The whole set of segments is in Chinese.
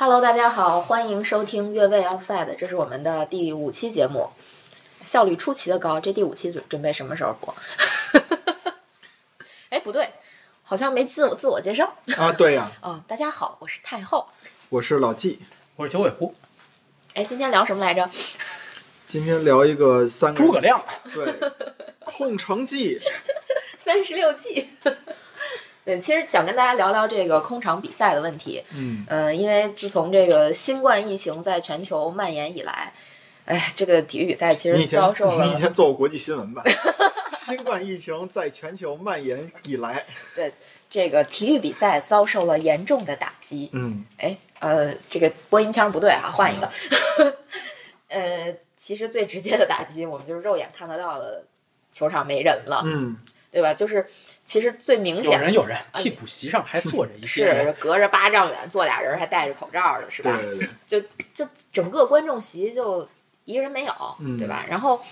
Hello，大家好，欢迎收听越位 Offside，这是我们的第五期节目，效率出奇的高。这第五期准准备什么时候播？哎，不对，好像没自我自我介绍。啊，对呀、哦，大家好，我是太后。我是老纪。我是九尾狐，哎，今天聊什么来着？今天聊一个三个诸葛亮，对空城计，三十六计。对，其实想跟大家聊聊这个空场比赛的问题。嗯，呃，因为自从这个新冠疫情在全球蔓延以来，哎，这个体育比赛其实遭受了你以前做过国际新闻吧？新冠疫情在全球蔓延以来，对这个体育比赛遭受了严重的打击。嗯，哎，呃，这个播音腔不对啊，换一个。呃，其实最直接的打击，我们就是肉眼看得到的，球场没人了，嗯，对吧？就是其实最明显有显人有人，啊替补席上还坐着一些人，是隔着八丈远坐俩人，还戴着口罩的，是吧？对对对，就就整个观众席就一个人没有，嗯对吧？然后，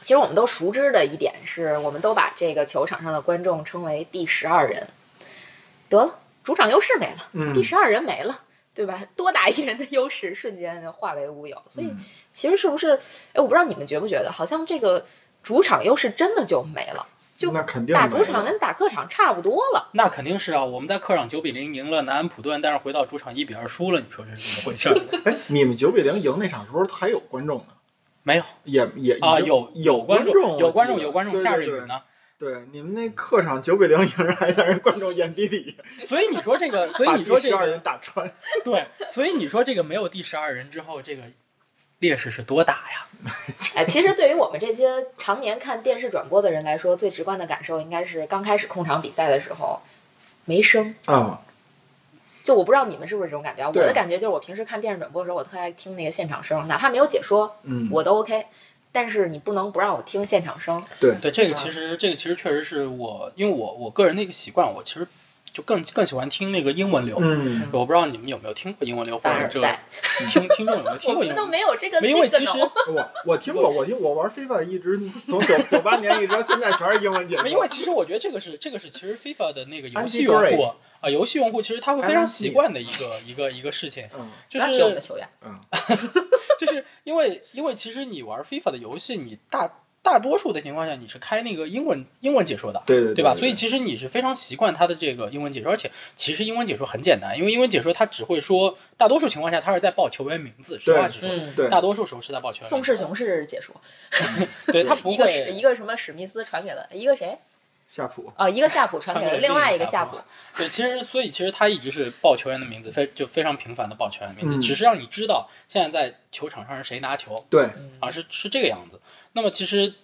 其实我们都熟知的一点是，我们都把这个球场上的观众称为第十二人。得了，主场优势没了，嗯第十二人没了，对吧？多打一人的优势瞬间就化为乌有。所以，嗯其实是不是？哎，我不知道你们觉不觉得，好像这个主场优势真的就没了，就那肯定打主场跟打客场差不多了。那肯定是啊。我们在客场九比零赢了南安普顿，但是回到主场一比二输了，你说这是怎么回事儿？哎，你们九比零赢那场时候还有观众呢，没有也也啊，有有观众，有观众，有观众，对对对夏日雨呢。对，你们那客场九比零赢人，还在人观众眼底里 所以你说这个，所以你说这个十二人个，打穿。对，所以你说这个没有第十二人之后，这个劣势是多大呀？哎，其实对于我们这些常年看电视转播的人来说，最直观的感受应该是刚开始控场比赛的时候没声。啊，就我不知道你们是不是这种感觉啊？我的感觉就是，我平时看电视转播的时候，我特爱听那个现场声，哪怕没有解说，嗯，我都 OK。但是你不能不让我听现场声。对对，这个其实这个其实确实是我，因为我我个人的一个习惯，我其实就更更喜欢听那个英文流。嗯，我不知道你们有没有听过英文流，或者听听众有没有听我们都过英文流？没有这个因为其实这个脑。我我听过，我听我玩 FIFA 一直从九 九八年一直到现在全是英文解说。因为其实我觉得这个是这个是其实 FIFA 的那个游戏用户啊，游戏用户其实他会非常习惯的一个一个一个事情，嗯就那是我们的是球员，就是因为因为其实你玩 FIFA 的游戏，你大大多数的情况下你是开那个英文英文解说的。对对对吧？所以其实你是非常习惯他的这个英文解说，而且其实英文解说很简单，因为英文解说他只会说，大多数情况下他是在报球员名字，实话实说，嗯，对大多数时候是在报球员。宋世雄是解说，对他不一个一个什么史密斯传给了一个谁？夏普，哦，一个夏普传给了另外一个夏普。对，其实所以其实他一直是报球员的名字，非就非常频繁的报球员的名字，嗯只是让你知道现在在球场上是谁拿球对，啊，是是这个样子。那么其实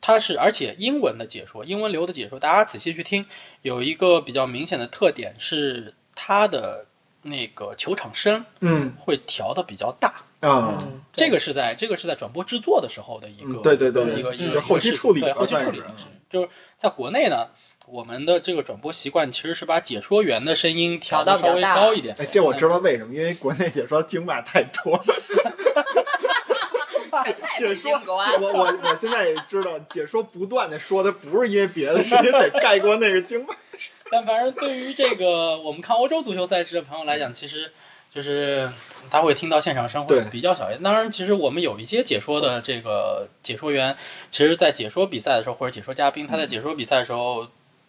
它是，而且英文的解说，英文流的解说，大家仔细去听，有一个比较明显的特点是它的那个球场声嗯会调的比较大。啊，嗯，这个是在这个是在转播制作的时候的一个，嗯对对对一个一个就是后期处理对后期处理的事就是在国内呢，我们的这个转播习惯其实是把解说员的声音调的稍微高一点。哎，这我知道为什么，因为国内解说京骂太多。解说，我我我现在也知道，解说不断的说的不是因为别的，是因为得盖过那个经脉。但反正对于这个我们看欧洲足球赛事的朋友来讲，其实就是他会听到现场声会比较小一点。当然，其实我们有一些解说的这个解说员，其实在解说比赛的时候或者解说嘉宾，他在解说比赛的时候，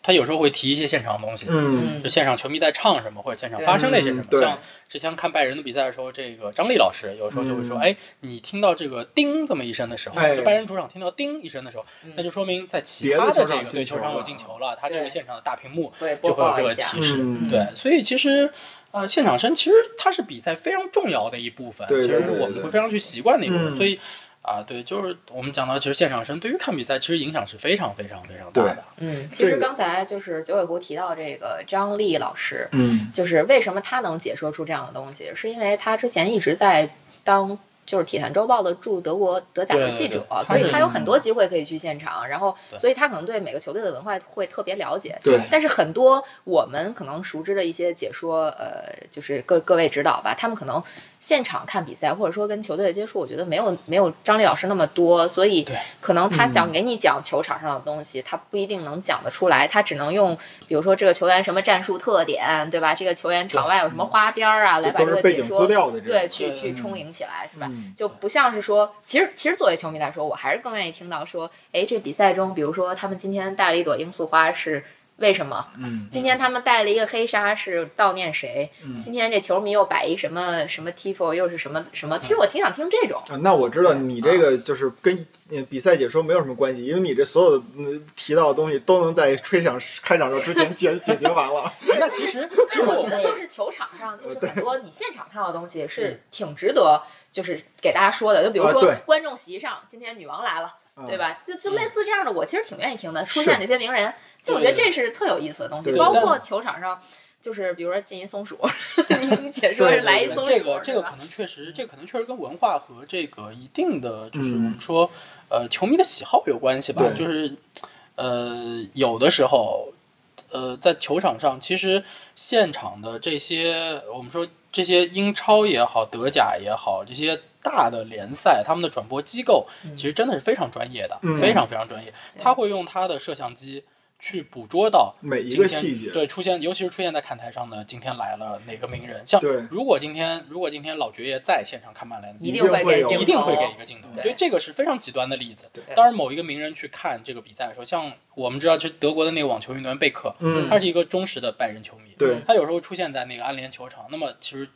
他有时候会提一些现场的东西。嗯就现场球迷在唱什么，或者现场发生了一些什么嗯。像之前看拜仁的比赛的时候，这个张力老师有时候就会说：“嗯哎，你听到这个叮这么一声的时候，哎就拜仁主场听到叮一声的时候，嗯那就说明在其他的这个对球场有进球了，他这个现场的大屏幕就会有这个。提示。嗯，对，所以其实呃，现场声其实它是比赛非常重要的一部分，对对其实是我们会非常去习惯的一部分。嗯所以啊，对，就是我们讲到，其实现场声对于看比赛其实影响是非常非常非常大的。嗯，其实刚才就是九尾狐提到这个张丽老师，嗯就是为什么他能解说出这样的东西，是因为他之前一直在当就是《体坛周报》的驻德国德甲的记者，对对对所以他有很多机会可以去现场，然后所以他可能对每个球队的文化会特别了解。对但是很多我们可能熟知的一些解说，呃，就是各各位指导吧，他们可能现场看比赛，或者说跟球队的接触，我觉得没有没有张力老师那么多，所以可能他嗯想给你讲球场上的东西，他不一定能讲得出来，他只能用比如说这个球员什么战术特点，对吧？这个球员场外有什么花边儿啊，来把这都是背这个解说景资料的这对去去充盈起来，是吧？嗯就不像是说，其实其实作为球迷来说，我还是更愿意听到说，哎，这比赛中，比如说他们今天带了一朵罂粟花是为什么？嗯今天他们带了一个黑纱是悼念谁？嗯今天这球迷又摆一什么什么 tifo 又是什么什么？其实我挺想听这种。啊，那我知道你这个就是跟呃比赛解说没有什么关系，因为你这所有的嗯提到的东西都能在吹响开场之前解 解决完了。那其实其实我觉得就是球场上，就是很多你现场看到的东西是挺值得，就是给大家说的。就比如说观众席上，今天女王来了，对吧？就就类似这样的，我其实挺愿意听的。出现这些名人，就我觉得这是特有意思的东西。包括球场上，就是比如说进一松鼠，你你解说是来一松鼠，这个这个可能确实，这个可能确实跟文化和这个一定的就是我嗯们说，呃，球迷的喜好有关系吧。就是呃，有的时候，呃，在球场上，其实现场的这些我们说这些英超也好，德甲也好，这些大的联赛，他们的转播机构其实真的是非常专业的，嗯非常非常专业。他会用他的摄像机去捕捉到每一今天个细节，对出现，尤其是出现在看台上的，今天来了哪个名人？像如果今天如果今天老爵爷在现场看曼联，一定会给，一定会给一个镜头。所以这个是非常极端的例子。当然，某一个名人去看这个比赛的时候，像我们知道，就是德国的那个网球运动员贝克，嗯他是一个忠实的拜仁球迷。对他有时候出现在那个安联球场，那么其实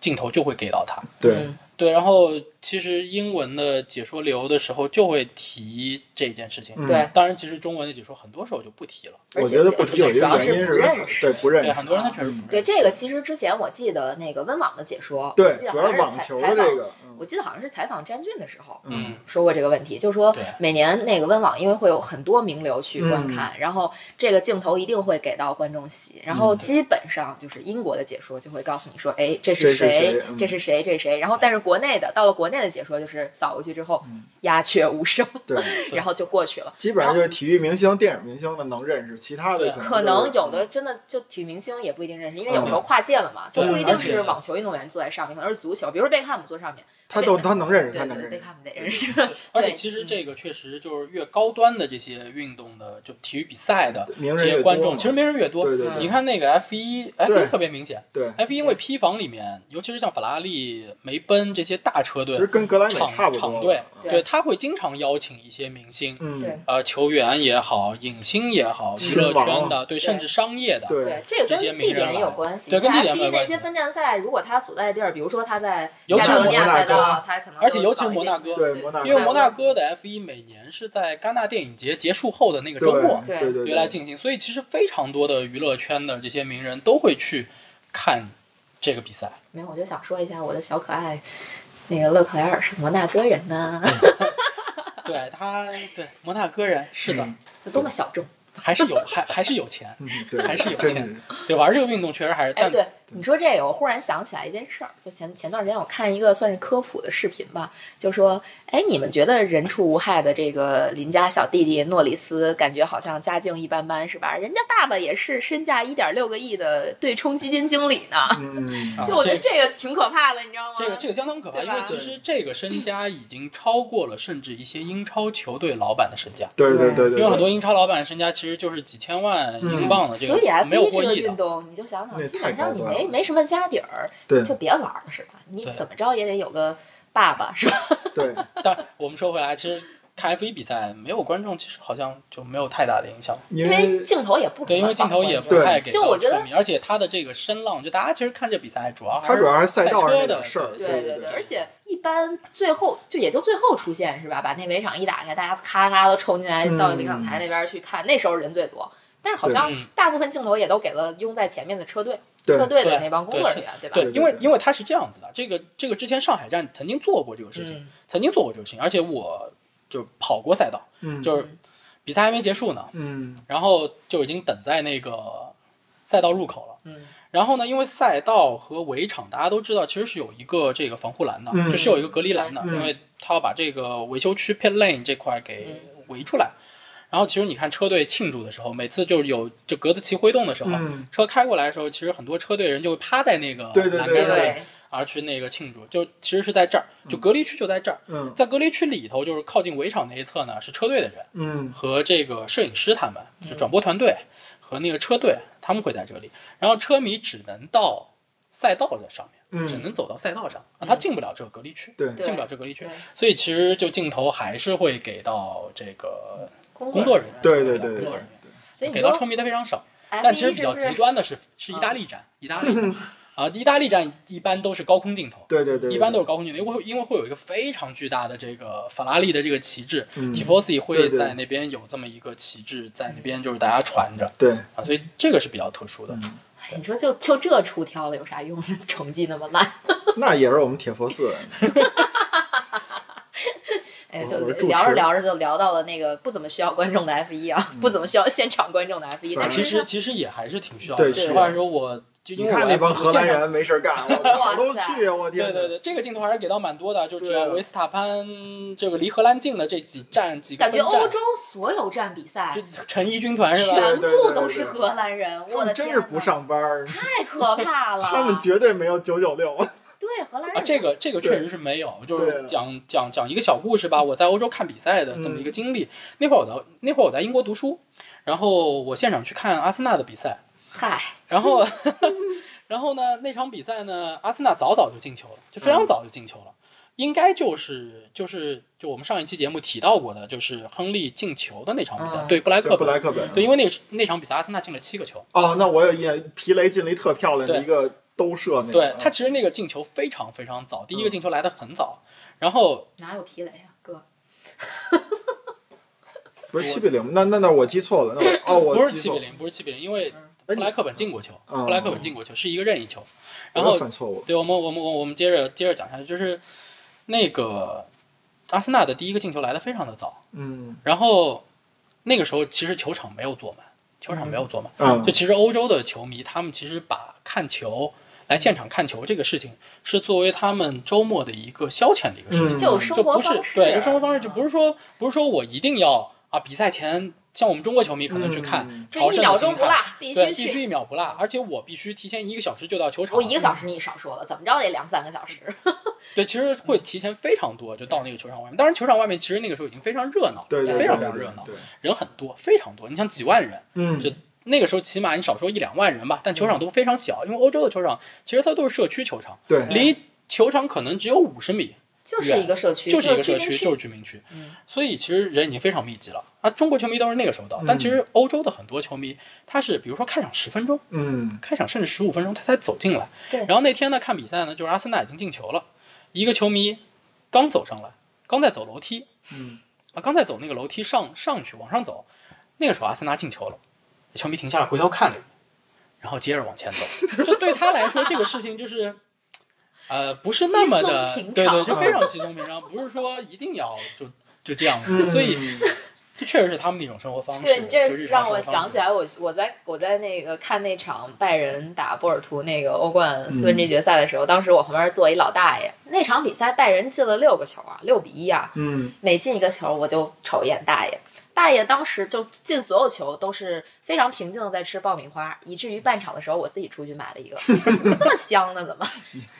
镜头就会给到他。对嗯对，然后其实英文的解说流的时候就会提这件事情。嗯对当然，其实中文的解说很多时候就不提了。而且我觉得不提有一个原因是不认识对不认对，识很，多人他确实不认识。对这个，其实之前我记得那个温网的解说，对记得主好像是采要是网球的这个，嗯我记得好像是采访詹俊的时候，嗯，说过这个问题，就是说每年那个温网因为会有很多名流去观看，然后这个镜头一定会给到观众席，然后基本上就是英国的解说就会告诉你说，哎，这这是是谁这是谁？这是谁？然后但是国内的到了国内的解说就是扫过去之后鸦雀无声，对，然后就过去了。基本上就是体育明星、电影明星的能认识，其他的可能能有的真的就体育明星也不一定认识，因为有时候跨界了嘛，就不一定是网球运动员坐在上面，可能是足球，比如说贝克汉姆坐上面，他都他能认识，他能认识。贝克汉姆得认识。而且其实这个确实就是越高端的这些运动的，就体育比赛的这些观众，其实名人越多。对对对。你看那个 F 一，F 对。一特别明显对，，F 一因为批房里面，尤其是像法拉利、梅奔这些大车队其实，跟格莱美场差不多。场队对对。他会经常邀请一些明星，嗯，对。呃，球员也好，影星也好，娱乐圈的，对，甚至商业的，对对，这个跟地点有关系。对跟地点有1那关系些分站赛，如果他所在的地儿，比如说他在尤其是加泰罗尼亚摩纳哥赛道，他可能而且尤其是摩纳哥对摩纳哥，因为摩纳哥的 F 一每年是在戛纳电影节结束后的那个周末对对对。对。来进行，所以其实非常多的娱乐圈的这些名人都会去看这个比赛。没有，我就想说一下我的小可爱，那个勒克莱尔是摩纳哥人呢，对他，对摩纳哥人是的，多么小众。还是有还还是有钱，嗯对，还是有钱对玩这个运动确实还是，哎，但对你说这个，我忽然想起来一件事儿，就前前段时间我看一个算是科普的视频吧，就说，哎，你们觉得人畜无害的这个邻家小弟弟诺里斯，感觉好像家境一般般，是吧？人家爸爸也是身价一点六个亿的对冲基金经理呢，就我觉得这这个挺可怕的，你知道吗？这个这个相当可怕，因为其实这个身家已经超过了甚至一些英超球队老板的身价。对对对因为很多英超老板身家其实就是几千万英镑的，这所以个 F 没有一这个过亿的。运动，你就想想，基本上你端了没没什么家底儿，对就别玩了，是吧？你怎么着也得有个爸爸，是吧？对，但我们说回来，其实看 F 一比赛没有观众，其实好像就没有太大的影响。因因为为镜头也不可对，因为镜头也不太给就我觉得，而且它的这个声浪，就大家其实看这比赛主要还他主要还是赛赛道上车的事儿，对对对对，而且一般最后就也就最后出现是吧？把那围场一打开，大家咔咔都冲进来嗯到领奖台那边去看，那时候人最多。但是好像大部分镜头也都给了拥在前面的车队，对车队的对那帮工作人员，对吧？对，对因为因为他是这样子的，这个这个之前上海站曾经做过这个事情，嗯曾经做过这个事情，而且我就跑过赛道，嗯，就是比赛还没结束呢，嗯然后就已经等在那个赛道入口了。嗯然后呢，因为赛道和围场大家都知道，其实是有一个这个防护栏的，嗯就是有一个隔离栏的，对因为他要把这个维修区 pit lane 这块给围出来。然后其实你看车队庆祝的时候，每次就是有就格子旗挥动的时候，嗯车开过来的时候，其实很多车队人就会趴在那个对对对栏杆上对，而去那个庆祝，就其实是在这儿，就隔离区就在这儿，嗯。在隔离区里头，就是靠近围场那一侧呢，是车队的人嗯和这个摄影师他们，就转播团队和那个车队，他们会在这里，然后车迷只能到赛道的上面，只嗯，能走到赛道上，啊，他进不了这个隔离区，对对进不了这个隔离区，所以其实就镜头还是会给到这个工工作人员，对对对对工作人员所以给到车迷的非常少。但其实比较极端的是是意大利站，意大利站啊，意大利站一般都是高空镜头，对对对，一般都是高空镜头，因为会因为会有一个非常巨大的这个法拉利的这个旗帜嗯，Tifosi 会在那边有这么一个旗帜在那边，就是大家传着对，啊，所以这个是比较特殊的。哎你说就就这出挑了有啥用？成绩那么烂，那也是我们铁佛寺，哎，就聊着聊着就聊到了那个不怎么需要观众的 F 一啊，不怎么需要现场观众的 F 一，其实其实也还是挺需要的。对实话实说，我就因你为我看那帮荷兰人没事干，我都去啊！我天！对对对，这个镜头还是给到蛮多的，就只维斯塔潘这个离荷兰近的这几站几个感觉欧洲所有站比赛就成衣军团是吧？全部都是荷兰人，我的真是不上班儿，太可怕 了。他们绝对没有九九六。对荷兰啊，这个这个确实是没有，就是讲讲讲一个小故事吧。我在欧洲看比赛的这么一个经历。那会儿我在那会儿我在英国读书，然后我现场去看阿森纳的比赛，嗨，然后 然后呢那场比赛呢，阿森纳早早就进球了，就非常早就进球了。应该就是就是就我们上一期节目提到过的，就是亨利进球的那场比赛，嗯对布莱克对布莱。克本。对，因为那那场比赛阿森纳进了七个球，哦，那我有印象，皮雷进了一特漂亮的一个兜射那个。对他其实那个进球非常非常早，第一个进球来的很早，然后哪有皮雷呀，哥？不是七比零，那那那我记错了，那我哦我不是七比零，不是七比零，因为哎布莱克本进过球，嗯布莱克本进过球是一个任意球。然后犯错误。对我们我们我我们接着接着讲下去，就是那个阿森纳的第一个进球来的非常的早，嗯然后那个时候其实球场没有坐满，球场没有坐满，嗯。就其实欧洲的球迷他们其实把看球。来现场看球这个事情是作为他们周末的一个消遣的一个事情，嗯。就生就不是活方式，对，就生活方式，就不是说不是说我一定要啊比赛前像我们中国球迷可能去看嗯这一秒钟不落，必对，须。必须一秒不落，而且我必须提前一个小时就到球场。我一个小时你少说了，怎么着也两三个小时。对，其实会提前非常多就到那个球场外面。当然，球场外面其实那个时候已经非常热闹，对对，非常非常热闹，人很多，非常多。你像几万人，嗯就那个时候起码你少说一两万人吧，但球场都非常小，因为欧洲的球场其实它都是社区球场，对离球场可能只有五十米，就是一个社区，就是一个社区，就是居民区嗯，所以其实人已经非常密集了啊。中国球迷都是那个时候到，嗯但其实欧洲的很多球迷他是比如说开场十分钟。嗯开场甚至十五分钟他才走进来。对然后那天呢看比赛呢，就是阿森纳已经进球了，一个球迷刚走上来，刚在走楼梯嗯啊，刚在走那个楼梯上上去往上走，那个时候阿森纳进球了，球迷停下来回头看了一眼，然后接着往前走。就对他来说，这个事情就是。呃，不是那么的，平常对对，就非常稀松平常，不是说一定要就就这样子，嗯，所以这确实是他们的一种生活方式。对，你这就让我想起来我，我在我在那个看那场拜仁打波尔图那个欧冠四分之一决赛的时候，当时我旁边坐一老大爷，那场比赛拜仁进了六个球啊，六比一啊，嗯每进一个球我就瞅一眼大爷。大爷当时就进所有球都是非常平静的在吃爆米花，以至于半场的时候我自己出去买了一个，这么香呢？怎么？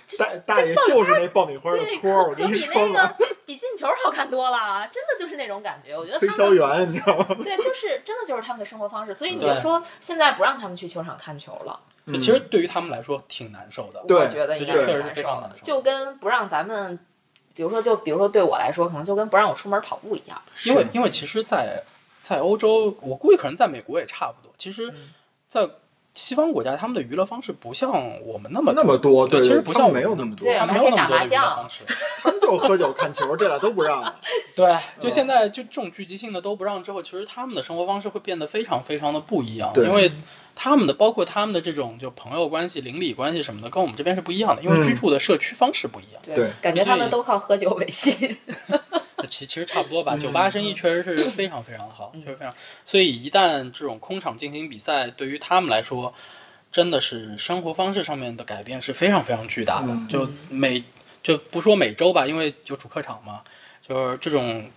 这大这大爷就是那爆米花的对，托儿，我可可比跟你说那嘛，个比进球好看多了，真的就是那种感觉。我觉得推销员，你知道吗？对，就是真的就是他们的生活方式，所以你就说现在不让他们去球场看球了，就其实对于他们来说挺难受的。我觉得应该是非常受的就跟不让咱们，比如说就比如说对我来说，可能就跟不让我出门跑步一样。因为因为其实在，在欧洲，我估计可能在美国也差不多。其实嗯，在西方国家，他们的娱乐方式不像我们那么那么多，对，其实不像没有那么多对，他们还可以没有那么多娱乐打麻将方式。他们就喝酒看球，这俩都不让了。对，就嗯现在就这种聚集性的都不让之后，其实他们的生活方式会变得非常非常的不一样，对因为他们的包括他们的这种就朋友关系、邻里关系什么的，跟我们这边是不一样的，因为嗯居住的社区方式不一样。对感觉他们都靠喝酒维系。其其实差不多吧，嗯酒吧生意确实是非常非常的好，确实非常。所以一旦这种空场进行比赛，对于他们来说，真的是生活方式上面的改变是非常非常巨大的。嗯就每就不说每周吧，因为有主客场嘛，就是这种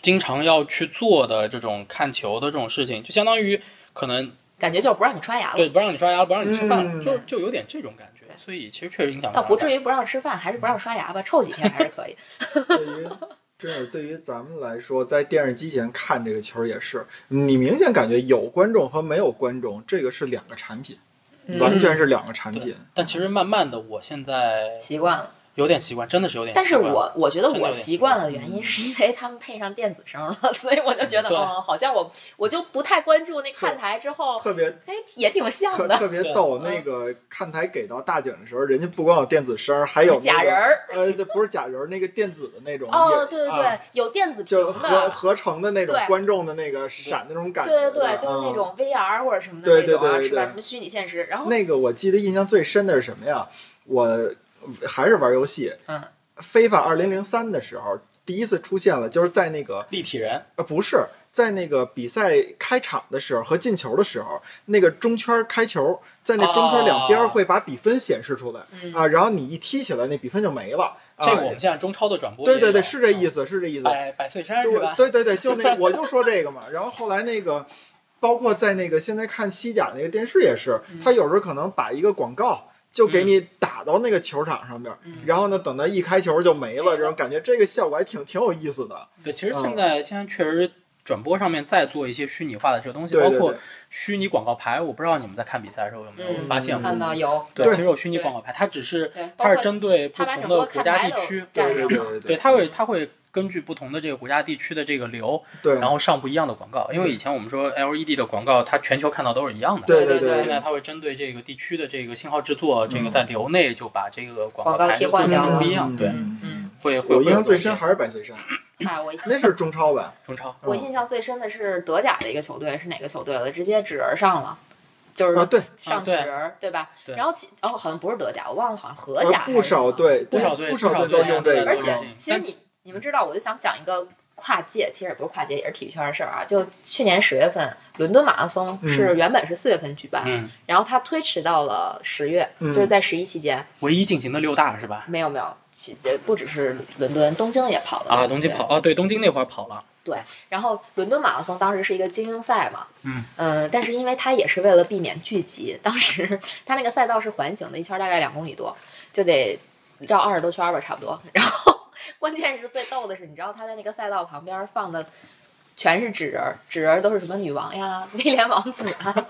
经常要去做的这种看球的这种事情，就相当于可能感觉就是不让你刷牙了，对不让你刷牙，不让你吃饭，嗯就就有点这种感觉。所以其实确实影响倒不至于于不让吃饭，还是不让刷牙吧，臭几天还是可以。对于真是对于咱们来说，在电视机前看这个球也是，你明显感觉有观众和没有观众，这个是两个产品，嗯完全是两个产对品。，但其实慢慢的，我现在习惯了，有点习惯，真的是有点习但是。我我觉得我习惯了的原因是因为他们配上电子声了，所以我就觉得，对。嗯，好像我我就不太关注那看台之后，特别哎，也挺像的，特特别逗，那个看台给到大景的时候，人家不光有电子声，还有那个 假人儿。呃，这不是假人儿，那个电子的那种哦，对对对，啊。有电子屏就合，合成的那种观众的那个闪那种感觉，对对对，就是那嗯。种 VR 或者什么的对那种啊，对对对是吧？什么虚拟现实，然后那个我记得印象最深的是什么呀？我还是玩游戏，嗯，非法二零零三的时候第一次出现了，就是在那个立体人，呃不是在那个比赛开场的时候和进球的时候，那个中圈开球，在那中圈两边哦会把比分显示出来、嗯啊，然后你一踢起来，那比分就没了。啊、这个我们现在中超的转播对对对，是这意思，是这意思。百百岁山是对吧？对对对，就那我就说这个嘛。然后后来那个，包括在那个现在看西甲那个电视也是，嗯他有时候可能把一个广告就给你打到那个球场上面，嗯。然后呢，等到一开球就没了，这种感觉这个效果还挺挺有意思的。对，其实嗯。现在、现在确实转播上面再做一些虚拟化的这个东西，对对包括虚拟广告牌，我不知道你们在看比赛的时候有没有嗯，发现过？看到有，对，其实有虚拟广告牌，它只是它是针对不同的国家地区，对对对对，它会它会根据不同的这个国家地区的这个流，对，然后上不一样的广告。因为以前我们说 LED 的广告，它全球看到都是一样的。对对对现在它会针对这个地区的这个信号制作，这个在流内就把这个广广告牌就做换掉了不一样。对，嗯嗯，会会。我印象最深还是百岁山，哎，我 那是中超吧？中超。我印象最深的是德甲的一个球队，是哪个球队了？直接纸人上了，就是啊，对，上纸人儿，对吧？对然后其哦，好像不是德甲，我忘了，好像荷呃甲不少队，不少队不少队用这个，而且其实你你们知道，我就想讲一个跨界，其实也不是跨界，也是体育圈的事儿啊。就去年十月份，伦敦马拉松是原本是四月份举办，嗯，然后它推迟到了十月，嗯就是在十一期间。唯一进行的六大是吧？没有没有，其呃不只是伦敦，东京也跑了啊，东京跑哦，对，东京那会儿跑了。对，然后伦敦马拉松当时是一个精英赛嘛，嗯呃但是因为它也是为了避免聚集，当时它那个赛道是环形的，一圈大概两公里多，就得绕二十多圈吧，差不多。然后关键是最逗的是，你知道他在那个赛道旁边放的全是纸人儿，纸人儿都是什么女王呀、威廉王子啊。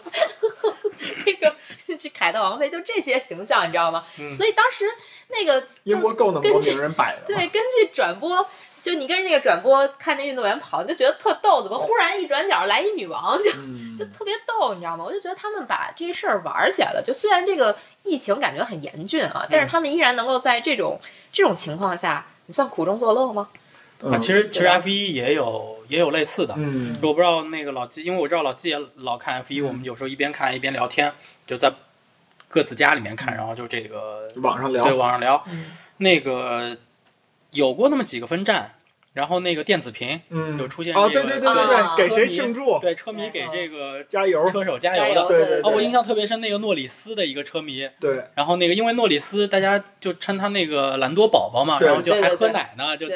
那个这凯特王妃就这些形象，你知道吗？嗯所以当时那个英国够人摆的对，根据转播，就你跟着那个转播看那运动员跑，你就觉得特逗，怎么忽然一转角来一女王，就嗯就特别逗，你知道吗？我就觉得他们把这事儿玩起来了。就虽然这个疫情感觉很严峻啊，但是他们依然能够在这种这种情况下，你算苦中作乐吗？啊，嗯。其实其实 F 一也有也有类似的。嗯。我不知道那个老季，因为我知道老季也老看 F 一，嗯。我们有时候一边看一边聊天，就在各自家里面看，然后就这个网上聊。对网上聊。嗯，那个有过那么几个分站，然后那个电子屏嗯，有出现哦，这个对对对对啊对，给谁庆祝？对车迷给这个加油！车手加加油的。对对对啊，我印象特别深，那个诺里斯的一个车迷，对然后那个因为诺里斯大家就称他那个兰多宝宝嘛，然后就还喝奶呢，就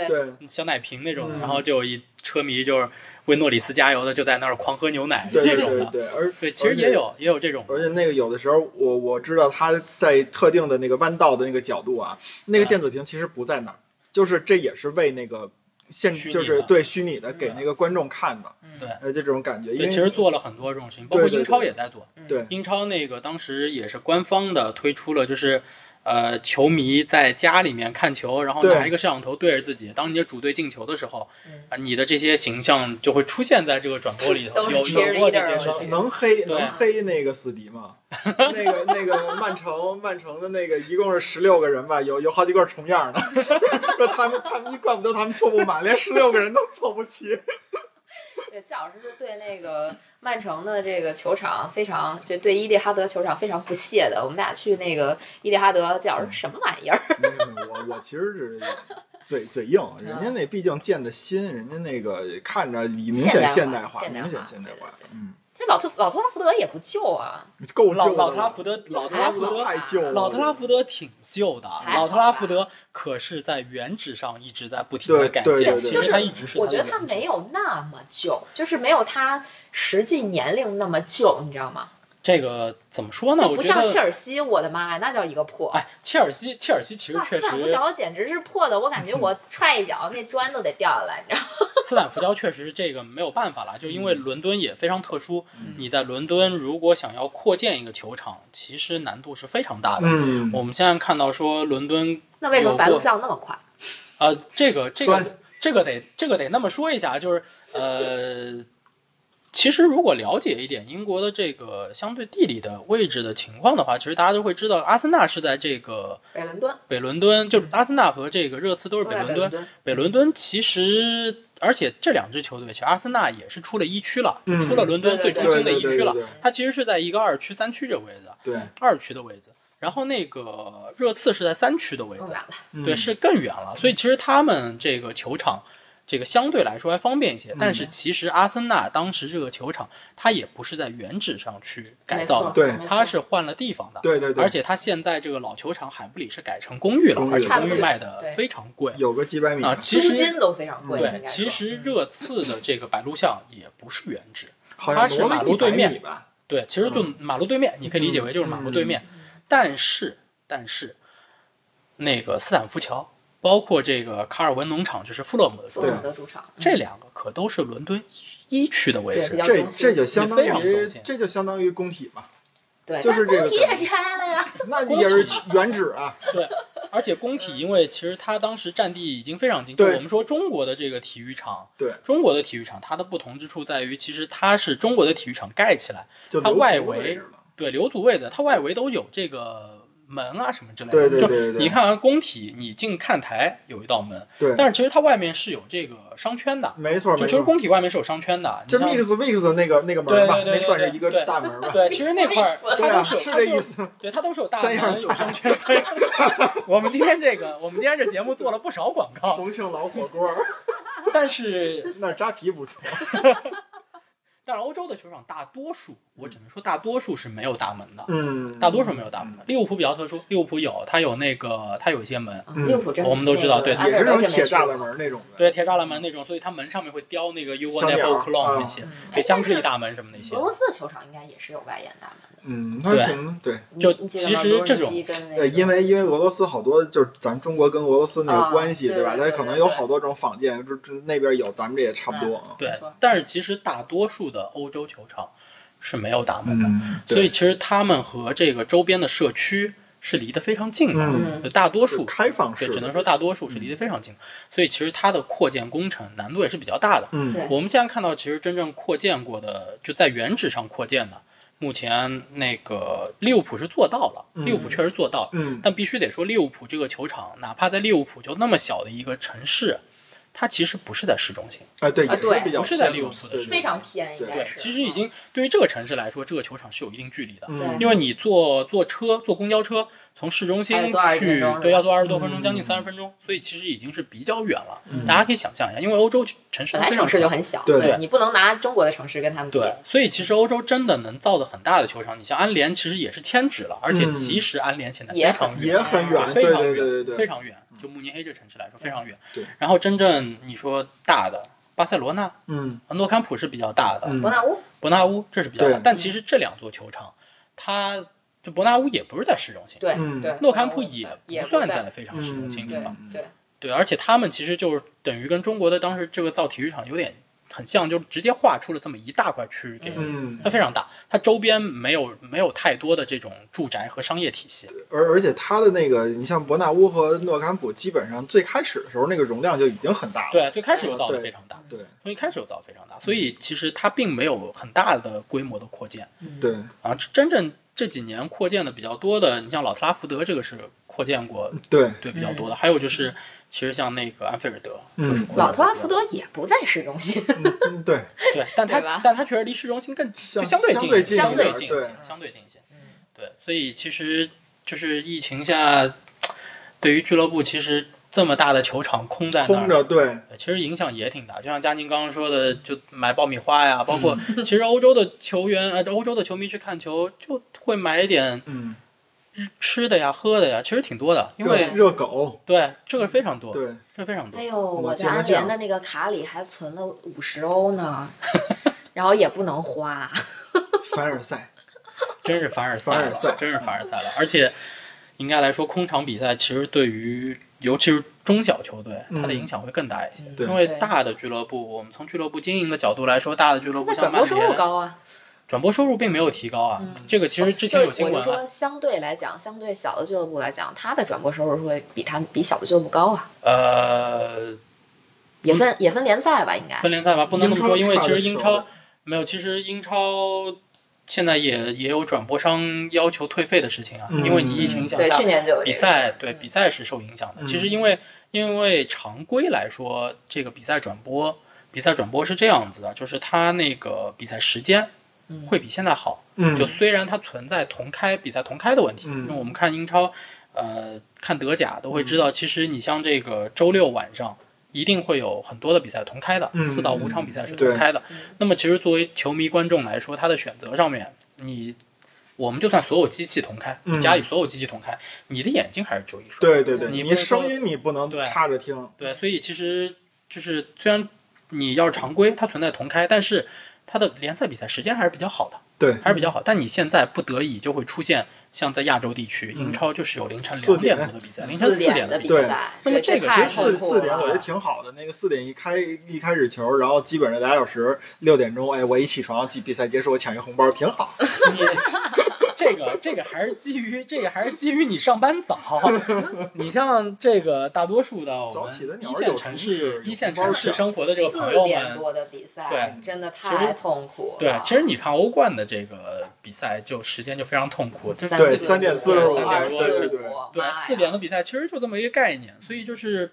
小奶瓶那种，嗯然后就有一车迷就是为诺里斯加油的，就在那儿狂喝牛奶对对这种的。对对，而对，其实也有也有这种，而且那个有的时候，我我知道他在特定的那个弯道的那个角度啊，那个电子屏其实不在那儿，就是这也是为那个现就是对虚拟的给那个观众看的，嗯。对。呃，就这种感觉。因对，为其实做了很多这种事情，包括英超也在做。对。英超那个当时也是官方的推出了，就是呃，球迷在家里面看球，然后拿一个摄像头对着自己，当你的主队进球的时候，嗯啊，你的这些形象就会出现在这个转播里头，有有过这事情。能能黑能黑那个死敌吗？那个 那个曼城曼城的那个一共是十六个人吧，有有好几个重样的，说他们他们怪不得他们坐不满，连十六个人都坐不齐。对，季老师是对那个曼城的这个球场非常，就对伊蒂哈德球场非常不屑的。我们俩去那个伊蒂哈德，季老师什么玩意儿？没有没有我我其实是嘴嘴硬，人家那毕竟建的新，人家那个看着明显现代化现代化，现代化明显现代化对对对。嗯，这老特老特拉福德也不旧啊，够旧的老老特拉福德，老特拉福德太旧了，老特拉福德挺旧的，老特拉福德可是在原址上一直在不停的改建，对对对。就是其实它一直是我觉得它没有那么旧，就是没有它实际年龄那么旧，你知道吗？这个怎么说呢？就不像切尔西，我的妈呀，那叫一个破。哎，切尔西，切尔西其实确实斯坦福桥简直是破的，我感觉我 踹一脚，那砖都得掉下来，你知道吗？斯坦福桥确实这个没有办法了，就因为伦敦也非常特殊。你在伦敦如果想要扩建一个球场，其实难度是非常大的。嗯，我们现在看到说伦敦那为什么白鹿巷那么快？啊、这个这个这个得这个得那么说一下，就是呃，其实如果了解一点英国的这个相对地理的位置的情况的话，其实大家都会知道，阿森纳是在这个北伦敦北伦敦，就是阿森纳和这个热刺都是北伦敦。在北伦敦，北伦敦其实，而且这两支球队，其实阿森纳也是出了一区了，就嗯出了伦敦最中心的一区了。它其实是在一个二区、三区这个位置，对，二区的位置。然后那个热刺是在三区的位置对，是更远了。所以其实他们这个球场，这个相对来说还方便一些。但是其实阿森纳当时这个球场，它也不是在原址上去改，造的，对它是换了地方的。对对对，而且它现在这个老球场海布里是改成公寓了，公寓而且公寓卖的非常贵。有个几百米啊，其实租金都非常贵，对其实热刺的这个白鹿巷也不是原址，它是马路对面？对，其实就马路对面，你可以理解为就是马路对面。但是，但是，那个斯坦福桥，包括这个卡尔文农场，就是富勒姆的主场，的主场，这两个可都是伦敦一区的位置。这这就相当于这就相当于工体嘛，对，就是这个工体也拆了呀。那也是原址啊。对，而且工体，因为其实它当时占地已经非常近。就对我们说中国的这个体育场，对中国的体育场，它的不同之处在于，其实它是中国的体育场盖起来，它外围对留足位置，它外围都有这个门啊什么之类的。对对对就对对你看完，工体你进看台有一道门，对，但是其实它外面是有这个商圈的，没错没错。就其实工体外面是有商圈的。你这像 mix mix 那个那个门吧，对对对算是一个大门吧？对，其实那块 它都是有是这意思。对，它都是有大三样门有商圈，所以 我们今天这个，我们今天这节目做了不少广告，重庆老火锅，但是那扎啤不错。但是欧洲的球场大多数，我只能说大多数是没有大门的，嗯，大多数没有大门的。利物浦比较特殊，利物浦有，它有那个它有一些门，嗯利物浦真我们都知道对它也是那种铁栅栏门那种的。对，铁栅栏门那种，所以它门上面会雕那个 You Were Never Alone 啊那些，嗯对，香格里大门什么那些俄。罗斯的球场应该也是有外延大门的。嗯，他对可能对，就其实这种因为因为俄罗斯好多就是咱中国跟俄罗斯那个啊关系，对吧它可能有好多种仿建，就就那边有，咱们这也差不多啊。对，但是其实大多数的欧洲球场是没有大门的，嗯，所以其实他们和这个周边的社区是离得非常近的。嗯，大多数开放式只能说大多数是离得非常近，所以其实它的扩建工程难度也是比较大的。嗯，对我们现在看到，其实真正扩建过的，就在原址上扩建的，目前那个利物浦是做到了，嗯利物浦确实做到了，嗯，但必须得说，利物浦这个球场，哪怕在利物浦就那么小的一个城市，它其实不是在市中心。啊，对，也啊对比较不是在偏利物浦的非常偏，应该是。其实已经对于这个城市来说，这个球场是有一定距离的，因为你坐坐车、坐公交车从市中心还得坐20分去对，要坐二十多分钟，嗯将近三十分钟，所以其实已经是比较远了。嗯大家可以想象一下，因为欧洲城市本来城市就很小，对对你不能拿中国的城市跟他们比。对，所以其实欧洲真的能造的很大的球场，你像安联其实也是迁址了，而且嗯其实安联现在也很远，也很远，非常远，对对对对，非常远。就慕尼黑这城市来说非常远。对。然后真正你说大的，巴塞罗那、嗯诺坎普是比较大的，嗯伯纳乌伯纳乌这是比较大对。但其实这两座球场，它就伯纳乌也不是在市中心，对嗯对，诺坎普也也不算在非常市中心地方。对，对，而且他们其实就是等于跟中国的当时这个造体育场有点很像，就直接划出了这么一大块区域给它，非常大，它周边没有没有太多的这种住宅和商业体系。而而且它的那个，你像伯纳乌和诺坎普，基本上最开始的时候那个容量就已经很大了。对，最开始就造的非常大，对从一开始就造得非常大，所以其实它并没有很大的规模的扩建对，啊。真正这几年扩建的比较多的，你像老特拉福德这个是扩建过，对，对比较多的，还有就是其实像那个安菲尔德，嗯，老特拉福德也不在市中心，嗯对，对，但它对吧但他确实离市中心更相就相对近一些，相对对近一些，相对近一些。对，所以其实就是疫情下，对于俱乐部其实这么大的球场空在那儿，空着，对，呃其实影响也挺大。就像佳宁刚刚说的，就买爆米花呀，包括 其实欧洲的球员呃，欧洲的球迷去看球就会买一点嗯，吃的呀、喝的呀，其实挺多的，因为热狗，对这个非常多，对，这非常多哎。呦，我芥末在安联的那个卡里还存了五十欧呢，然后也不能花。凡尔赛，真是凡尔赛了凡尔赛，真是凡尔赛了。而且应该来说，空场比赛其实对于尤其是中小球队，嗯它的影响会更大一些。对因为大的俱乐部，我们从俱乐部经营的角度来说，大的俱乐部那像曼转播收入联，高啊，转播收入并没有提高啊。嗯这个其实之前有新闻啊，就是我就说，相对来讲，相对小的俱乐部来讲，它的转播收入会比他们比小的俱乐部高啊。呃，也分也分联赛吧，应该。分联赛吧，不能这么说，因为其实英英超没有，其实英超。现在也也有转播商要求退费的事情啊，嗯因为你疫情影响对，下，去年就有这个。比赛对嗯比赛是受影响的。嗯其实因为因为常规来说，这个比赛转播比赛转播是这样子的，就是他那个比赛时间嗯会比现在好。嗯，就虽然它存在同开比赛同开的问题，嗯因为我们看英超，呃，看德甲都会知道，其实你像这个周六晚上。一定会有很多的比赛同开的，嗯四到五场比赛是同开的。嗯那么其实作为球迷观众来说，他的选择上面，你我们就算所有机器同开，嗯你家里所有机器同开，你的眼睛还是只有一双。对对对，你你不是说声音你不能对插着听，对，所以其实就是虽然你要是常规，它存在同开，但是它的联赛比赛时间还是比较好的，对，还是比较好。但你现在不得已就会出现像在亚洲地区，嗯英超就是有凌晨两点的比赛，凌晨四四点。的比赛，对，那么这个其实四四点我觉得挺好的，那个四点一开一开始球，然后基本上俩小时，六点钟，哎，我一起床，比赛结束，我抢一红包，挺好。你这个这个还是基于这个还是基于你上班早。你像这个大多数的我早起的们一线城市一线城市生活的这个朋友们，点多的比赛，对真的其实太痛苦了。对，其实你看欧冠的这个比赛，就时间就非常痛苦，就对三点四十五二四对四点的比赛其实就这么一个概念，所以就是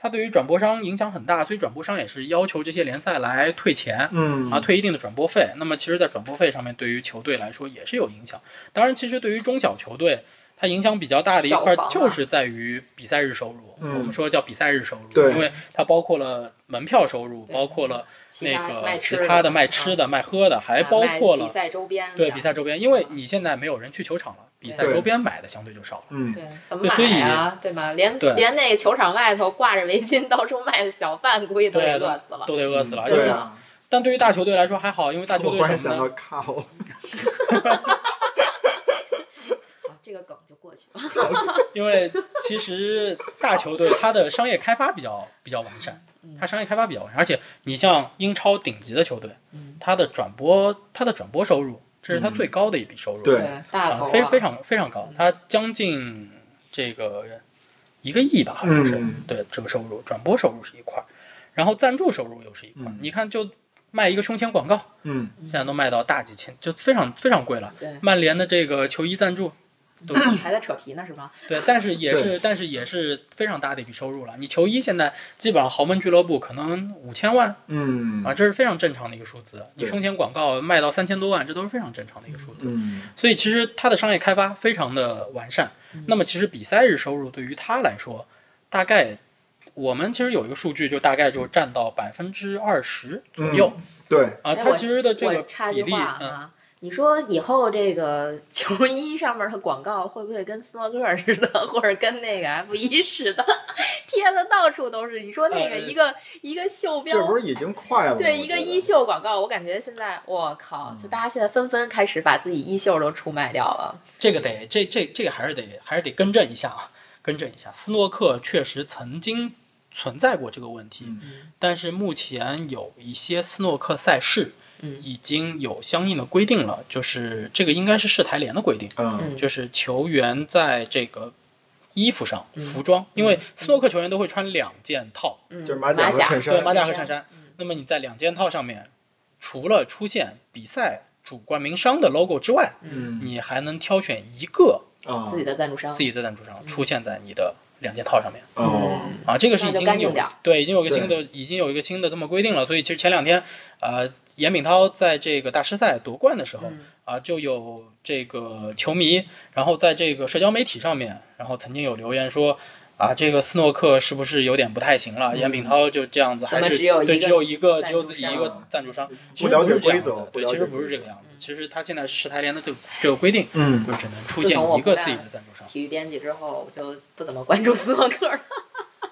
它对于转播商影响很大，所以转播商也是要求这些联赛来退钱。嗯啊，退一定的转播费。那么，其实，在转播费上面，对于球队来说也是有影响。当然，其实对于中小球队，它影响比较大的一块就是在于比赛日收入。嗯我们说叫比赛日收入，对因为它包括了门票收入，包括了那个其他的卖吃的、卖喝的，还包括了比赛周边，对比赛周边。因为你现在没有人去球场了，比赛周边买的相对就少了。嗯，对，怎么买呀？对吧？连连那个球场外头挂着围巾到处卖的小贩，估计都得饿死了。都得饿死了。真的对啊。但对于大球队来说还好，因为大球我忽然想到队什么呢？卡欧，好，这个梗就过去了。因为其实大球队它的商业开发比较比较完善，嗯它商业开发比较完善，而且你像英超顶级的球队，嗯它的转播它的转播收入，这是他最高的一笔收入，对。对，大头啊，啊非非常非常高，他将近这个一个亿吧，好像是，嗯。对这个收入，转播收入是一块儿，然后赞助收入又是一块你看就卖一个胸前广告，嗯。现在都卖到大几千，就非常非常贵了。曼联的这个球衣赞助都 还在扯皮呢是吗？对，但是也是，但是也是非常大的一笔收入了。你球衣现在基本上豪门俱乐部可能五千万嗯啊，这是非常正常的一个数字。你胸前广告卖到三千多万，这都是非常正常的一个数字。嗯所以其实它的商业开发非常的完善。嗯那么其实比赛日收入对于它来说，大概我们其实有一个数据，就大概就占到百分之二十左右、对，啊。哎它其实的这个比例，嗯，你说以后这个 球衣上面的广告会不会跟斯诺克似的，或者跟那个 F 一似的，贴的到处都是？你说那个呃一个、一个袖标这，不是已经快了吗？对一个衣袖广告，我感觉现在我靠，就大家现在纷纷开始把自己衣袖都出卖掉了。这个得这这这个还是得还是得更正一下啊，更正一下。斯诺克确实曾经存在过这个问题，嗯但是目前有一些斯诺克赛事嗯已经有相应的规定了，就是这个应该是世台联的规定，就是球员在这个衣服上、嗯。服装，因为斯诺克球员都会穿两件套，嗯，就是马甲和衬衫。对马甲和衬衬衫嗯。那么你在两件套上面，除了出现比赛主冠名商的 logo 之外，嗯。你还能挑选一个啊。自己的赞助商。自，己的赞助商出现在你的两件套上面。哦。嗯。啊，这个是已经有对，已经有一个新的，已经有一个新的这么规定了。所以其实前两天，呃，严炳涛在这个大师赛夺冠的时候，嗯啊，就有这个球迷，然后在这个社交媒体上面，然后曾经有留言说，啊，这个斯诺克是不是有点不太行了？严炳涛就这样子，还是对只有一个只有一个，只有自己一个赞助商，其不了实不是这样解规则子的对，其实不是这个样子。其实他现在世台联的这个这个规定，嗯就只能出现一个自己的赞助商。体育编辑之后，我就不怎么关注斯诺克了。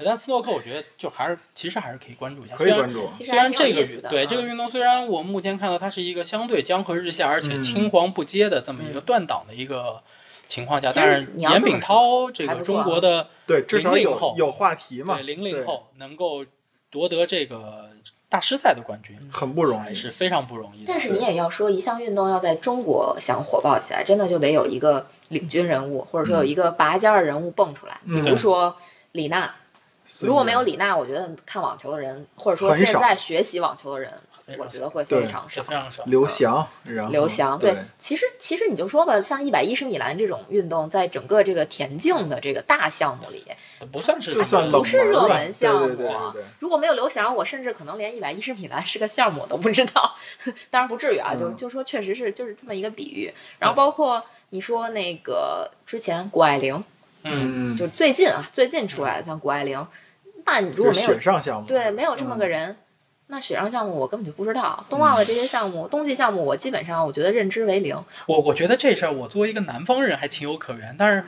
但斯诺克我觉得就还是其实还是可以关注一下，可以关注。其实还虽然这个。对这个嗯运动，虽然我目前看到它是一个相对江河日下，而且嗯青黄不接的这么一个嗯断档的一个情况下，但是严炳涛这个中国的对，至少零零后有有话题嘛，对零零后能够夺得这个大师赛的冠军，很不容易。是非常不容易。但是你也要说，一项运动要在中国想火爆起来，真的就得有一个领军人物，或者说有一个拔尖儿人物蹦出来。嗯比如说李娜，如果没有，李娜，我觉得看网球的人，或者说现在学习网球的人，我觉得会非常少。非常少。刘翔，刘翔，对对，其实其实你就说吧，像一百一十米栏这种运动，在整个这个田径的这个大项目里，不算是就算不是热门项目如果没有刘翔，我甚至可能连一百一十米 栏是个项目我都不知道。当然不至于啊，就嗯就说确实是就是这么一个比喻。然后包括你说那个之前谷爱凌，嗯，嗯，就最近啊最近出来的像谷爱凌，那你如果没有雪上项目，对没有这么个嗯人。那雪上项目我根本就不知道，冬奥的这些项目，冬季项目我基本上我觉得认知为零，我我觉得这事儿我作为一个南方人还情有可原，但是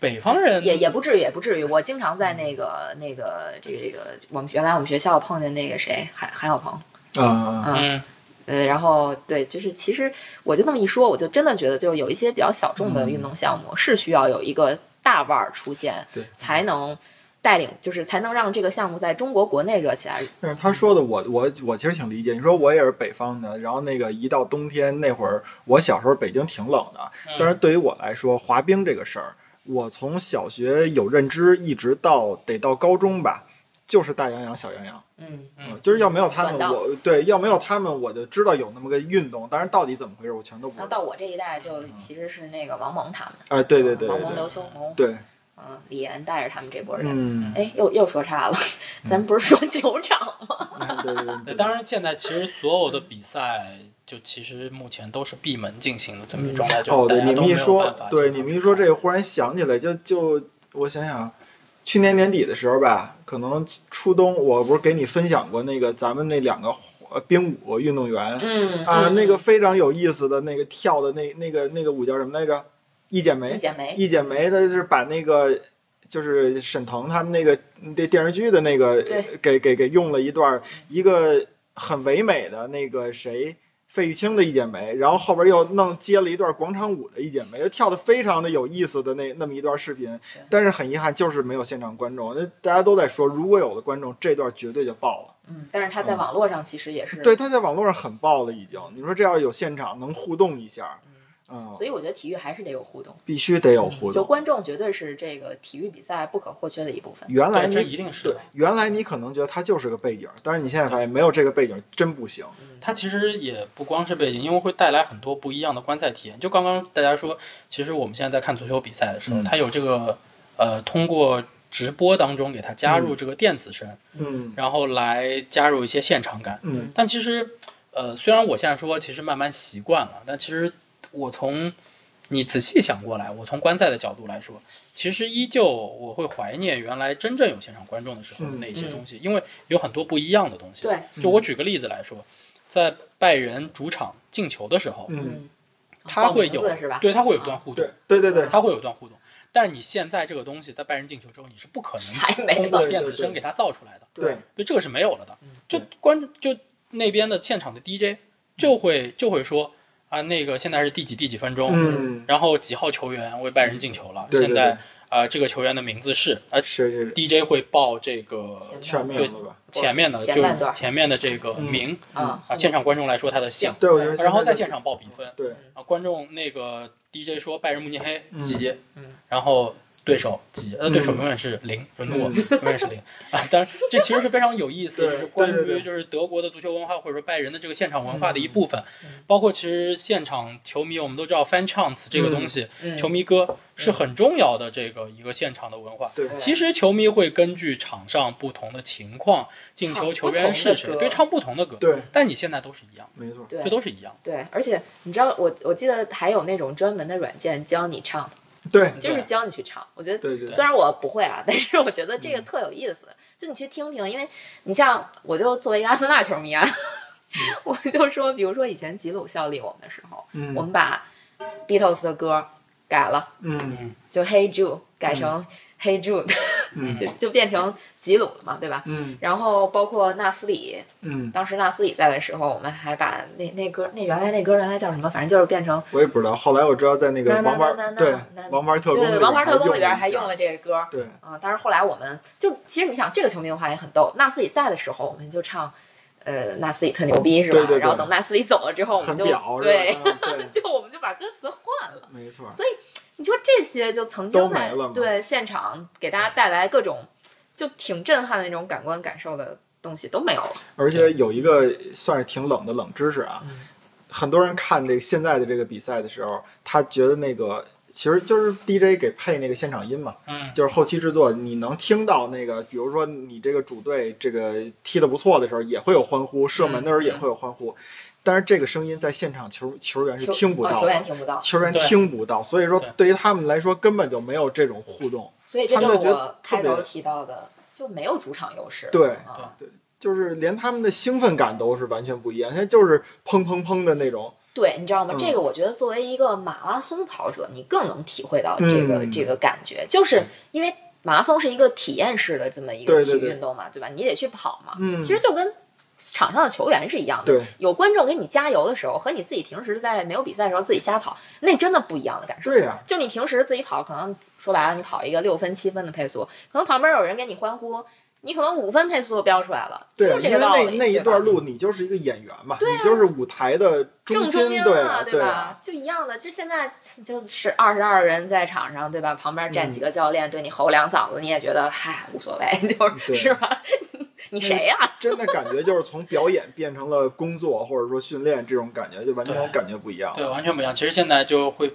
北方人也也不至于，也不至于。我经常在那个那个这个这个我们原来我们学校碰见那个谁韩韩晓鹏，嗯，嗯呃，然后对，就是其实我就那么一说，我就真的觉得，就有一些比较小众的运动项目、是需要有一个大腕儿出现对，才能带领，就是才能让这个项目在中国国内热起来。但是他说的我我我其实挺理解。你说我也是北方的，然后那个一到冬天那会儿，我小时候北京挺冷的，但是对于我来说，滑冰这个事儿，我从小学有认知，一直到得到高中吧，就是大洋洋、小洋洋。嗯，嗯，就是要没有他们，我对要没有他们，我就知道有那么个运动，但是到底怎么回事，我全都不知道。到我这一代，就其实是那个王蒙他们，哎，对对对王蒙、对对刘秋红，对，嗯，李岩带着他们这波人。嗯，哎，又又说岔了，咱不是说球场吗？哎对对对，当然现在其实所有的比赛，就其实目前都是闭门进行的这么一个状态，就哦，对，你们一大家都没有说，对，你们一说这个，忽然想起来，就就我想想，去年年底的时候吧，可能初冬，我不是给你分享过那个咱们那两个呃冰舞运动员嗯啊，嗯那个非常有意思的那个跳的那那个那个舞叫什么来着？一剪梅一，剪梅，一剪梅，他是把那个就是沈腾他们那个那电视剧的那个给给给用了一段一个很唯美的那个谁。费玉清的一剪梅，然后后边又弄接了一段广场舞的一剪梅，就跳的非常的有意思的那那么一段视频，但是很遗憾就是没有现场观众，那大家都在说，如果有的观众，这段绝对就爆了。嗯，但是他在网络上其实也是对，他在网络上很爆了已经。你说这要是有现场能互动一下，嗯，所以我觉得体育还是得有互动，必须得有互动。就观众绝对是这个体育比赛不可或缺的一部分。原来你这一定是对。，原来你可能觉得它就是个背景，但是你现在发现没有这个背景真不行。它其实也不光是背景，因为会带来很多不一样的观赛体验。就刚刚大家说，其实我们现在在看足球比赛的时候，嗯它有这个呃，通过直播当中给它加入这个电子声，嗯然后来加入一些现场感。嗯但其实，呃，虽然我现在说其实慢慢习惯了，但其实我从你仔细想过来，我从观赛的角度来说，其实依旧我会怀念原来真正有现场观众的时候那些东西，因为有很多不一样的东西。对，就我举个例子来说，在拜仁主场进球的时候，嗯，嗯，他会有？对他会有一段互动对，对对对，他会有一段互动。但是你现在这个东西在拜仁进球之后，你是不可能通过。电子声给它造出来的。对对，这个是没有了的。就观就那边的现场的 DJ 就会就会说啊，那个现在是第几第几分钟，嗯，然后几号球员为拜仁进球了，对对现在啊、这个球员的名字是，呃是是。是，DJ 会报这个全面？前面的就前面的这个名、啊啊，现场观众来说他的姓，对，我觉得然后在现现场报比分对，啊，观众那个 DJ 说拜仁慕尼黑几，嗯。然后对手几，呃，对手永远是零，就诺嗯永远是零。啊。当然，这其实是非常有意思，对就是关于就是德国的足球文化或者说拜仁的这个现场文化的一嗯部分，包括其实现场球迷我们都知道 fan chants 这个东西，嗯球迷歌是很重要的这个一个现场的文化。对。其实球迷会根据场上不同的情况，进球球员是谁，唱不同的歌。对，唱不同的歌。对，但你现在都是一样，没错，对这都是一样。对，而且你知道，我我记得还有那种专门的软件教你唱，对就是教你去唱。我觉得对对。虽然我不会啊，但是我觉得这个特有意思，就你去听听，因为你像我就作为一个阿森纳球迷啊，我就说，比如说以前吉鲁效力我们的时候，嗯我们把 Beatles 的歌改了，嗯。就 Hey Jude 改成 Hey Jude，、嗯 就就变成吉鲁了嘛，对吧？嗯然后包括纳斯里，嗯，当时纳斯里在的时候，我们还把那那歌那原来那歌原来叫什么？反正就是变成我也不知道。后来我知道在那个那那王牌那那对那王牌特工对里《王牌特工》里边边还用了这个歌，对啊，但是后来我们就其实你想，这个球迷文化也很逗。纳斯里在的时候，我们就唱，呃，纳斯里特牛逼是吧？对对对然后等纳斯里走了之后，我们就对，就我们就把歌词换了。没错。所以你说这些就曾经在没了对现场给大家带来各种就挺震撼的那种感官感受的东西都没有了。而且有一个算是挺冷的冷知识啊，嗯。很多人看这个现在的这个比赛的时候，他觉得那个其实就是 DJ 给配那个现场音嘛，嗯，就是后期制作，你能听到那个，比如说你这个主队这个踢得不错的时候，也会有欢呼，射门的时候也会有欢呼，但是这个声音在现场球球员是听不到球员听不到，球员听不到，所以说对对于他们来说根本就没有这种互动。所以这就是我开头提到的，就没有主场优势。对啊，就是连他们的兴奋感都是完全不一样，现在就是砰砰砰的那种。对，你知道吗？嗯这个我觉得作为一个马拉松跑者，你更能体会到这个、嗯这个感觉，就是因为马拉松是一个体验式的这么一个体育对对对运动嘛，对吧？你得去跑嘛，嗯其实就跟场上的球员是一样的。对，有观众给你加油的时候，和你自己平时在没有比赛的时候自己瞎跑，那真的不一样的感受。对呀、就你平时自己跑，可能说白了，你跑一个六分、七分的配速，可能旁边有人给你欢呼，你可能五分配速都飙出来了，对啊，就是这个道理。那那一段路你就是一个演员嘛，对啊你就是舞台的中央对啊，对吧？就一样的，就现在就是二十二人在场上，对吧？旁边站几个教练对你吼两嗓子，你也觉得嗨无所谓，就是是吧？你谁呀、真的感觉就是从表演变成了工作或者说训练这种感觉，就完全感觉不一样了。对，完全不一样。其实现在就会，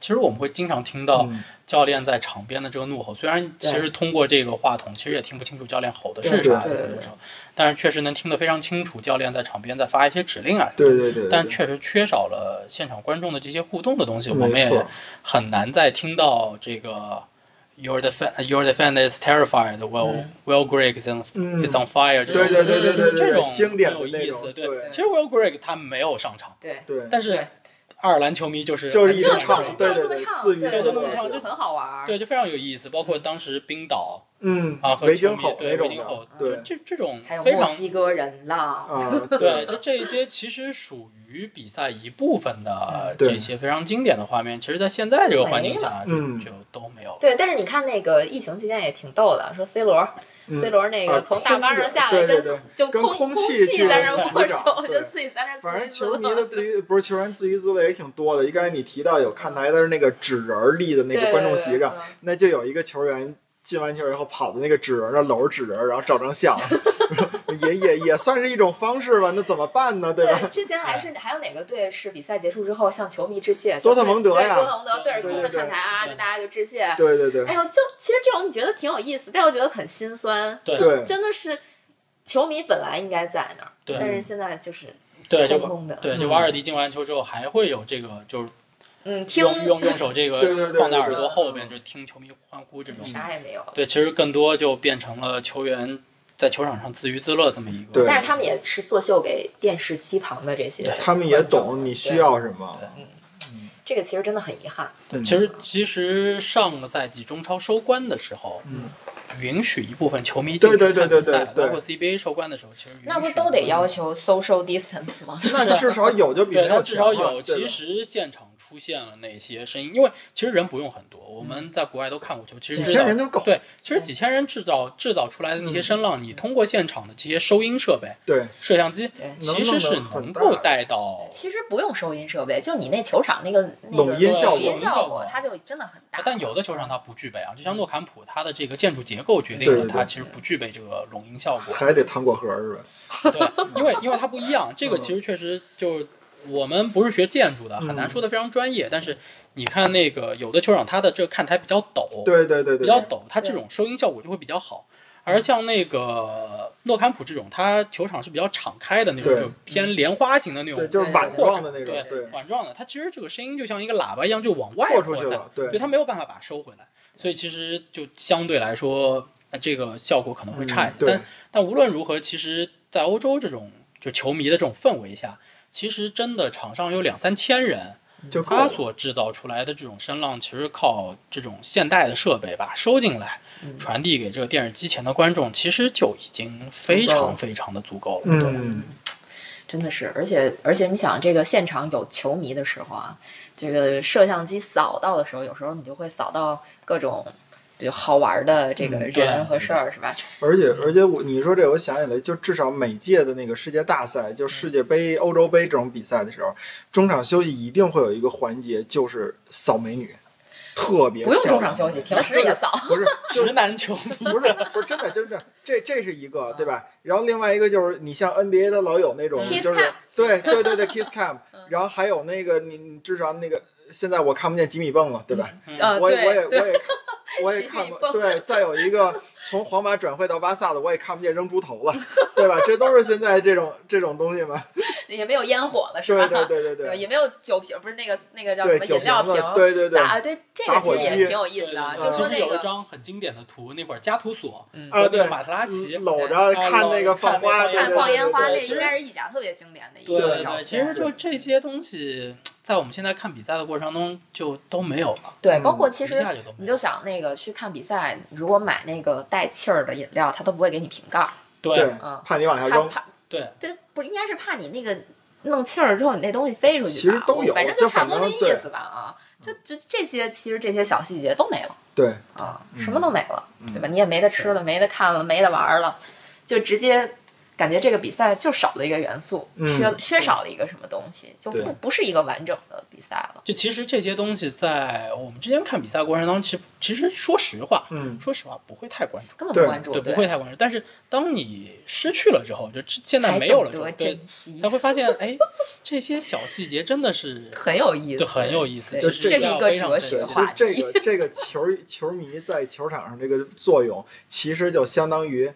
其实我们会经常听到嗯教练在场边的这个怒吼，虽然其实通过这个话筒，其实也听不清楚教练吼的是啥但是确实能听得非常清楚，教练在场边在发一些指令啊。对对对对，但确实缺少了现场观众的这些互动的东西，我们也，很难再听到这个 Your defense, your defense is terrified. Well, 嗯 Will Grigg is on 嗯 is on fire. 这种对对对对对对这种经典的很有意思。那种，对，对其实 Will Grigg 他没有上场，对，对，但是对 爱尔兰球迷就是就是一就直唱就是对对对就是这么唱，对对自娱自乐对，就就很好玩儿。对，就非常有意思。包括当时冰岛嗯啊和对维京吼的，，对这这种还有非常墨西哥人浪，啊，对，就这些其实属于比赛一部分的这些非常经典的画面，其实，在现在这个环境下，就就都没有。对，但是你看那个疫情期间也挺逗的，说 C 罗、嗯 C 罗那个啊从大巴上下来，跟对对对就跟空空气去在那握手，就自己在那自反正球迷的 自娱不是球员自娱自乐也挺多的。一刚才你提到有看台的是那个纸人立的那个观众席上，，那就有一个球员进完球以后跑到那个纸人儿那搂着纸人，然后照张相，也也也算是一种方式吧。那怎么办呢？对吧？之前还是还有哪个队是比赛结束之后向球迷致谢？多特蒙德呀多特蒙德对着空着对对看台啊，就大家就致谢。对对对哎呦，就其实这种你觉得挺有意思，但又觉得很心酸。对就真的是球迷本来应该在那儿，对但是现在就是对，就空空的。对，就嗯瓦尔迪进完球之后，还会有这个，就是嗯，听用用用手这个放在耳朵后边，就听球迷欢呼这种。啥也没有。对，其实更多就变成了球员在球场上自娱自乐这么一个。对但是他们也是作秀给电视机旁的这些，他们也懂你需。要什么。这个其实真的很遗憾。对，其实其实上个赛季中超收官的时候，嗯，允许一部分球迷对进对对对去看比赛，包括 CBA 收官的时候，其实那不都得要求 social distance 吗？那至少有就比对，没有至少有。其实现场出现了那些声音，因为其实人不用很多，我们在国外都看过球，其实几千人就够。对，其实几千人制造制造出来的那些声浪，你通过现场的这些收音设备、对，摄像机，其实是能够带到。其实不用收音设备，就你那球场那个那个拢音效果拢音效音效果它就真的很大。但有的球场它不具备啊，就像诺坎普，它的这个建筑结构决定了它其实不具备这个拢音效果。还得糖果盒是吧？对，因为因为它不一样，这个嗯其实确实就我们不是学建筑的，很难嗯说的非常专业。但是你看那个有的球场，它的这个看台比较陡，对对对对比较陡，它这种收音效果就会比较好。而像那个诺坎普这种，它球场是比较敞开的那种，就偏莲花型的那种，对，就是碗状的那种，对对，碗状的，它其实这个声音就像一个喇叭一样，就往外扩出去扩散了，对对，它没有办法把它收回来，所以其实就相对来说，呃这个效果可能会差一点。但但无论如何，其实，在欧洲这种就球迷的这种氛围下，其实真的场上有两三千人，就他所制造出来的这种声浪，其实靠这种现代的设备吧收进来，嗯传递给这个电视机前的观众，其实就已经非常非常的足够了。对，嗯，真的是，而且而且你想，这个现场有球迷的时候啊，这个摄像机扫到的时候，有时候你就会扫到各种比较好玩的这个人和事儿，是吧？而且而且我你说这，我想起来，就至少每届的那个世界大赛，就世界杯、欧洲杯这种比赛的时候，中场休息一定会有一个环节，就是扫美女，特别不用中场休息，平时也扫。不是，就直男球迷不是不是真的，就是，这这是一个对吧？然后另外一个就是你像 NBA 的老有那种就是对对对对 kiss cam，然后还有那个你你至少那个现在我看不见吉米蹦了，对吧？呃，我也我也我也 我也看不，对，再有一个从皇马转会到巴萨的，我也看不见扔猪头了，对吧？这都是现在这种这种东西嘛。也没有烟火了，是吧？对对对对对也没有酒瓶，不是那个那个叫什，么饮料瓶对对对咋啊？对，这个其实也挺有意思的啊。就说那个有一张很经典的图，那会儿加图索嗯啊，对，和那个马特拉奇搂着啊看那个放花，看放烟花，对对对那应该是意甲特别经典的一对对对，个照片。其实就这些东西，在我们现在看比赛的过程中就都没有了，对，包括其实。你就想那个去看比赛，如果买那个带气儿的饮料，他都不会给你瓶盖儿，对对嗯，怕你往下扔。怕怕对，这不应该是怕你那个弄气儿之后，你那东西飞出去吧？其实都有反正就差不多那意思吧啊。就就这些，其实这些小细节都没了对，啊，嗯什么都没了，嗯对吧？你也没得吃了，没得看了，没得玩了，就直接。感觉这个比赛就少了一个元素，嗯。缺缺少了一个什么东西，就不不是一个完整的比赛了。就其实这些东西在我们之前看比赛过程当中，其实其实说实话，嗯，说实话不会太关注，根本不关注，对，不会太关注。但是当你失去了之后，就这现在没有了对，珍惜。才，会发现，哎，这些小细节真的是很有意思，就很有意思。这是一个哲学话题。这个这个球球迷在球场上这个作用，其实就相当于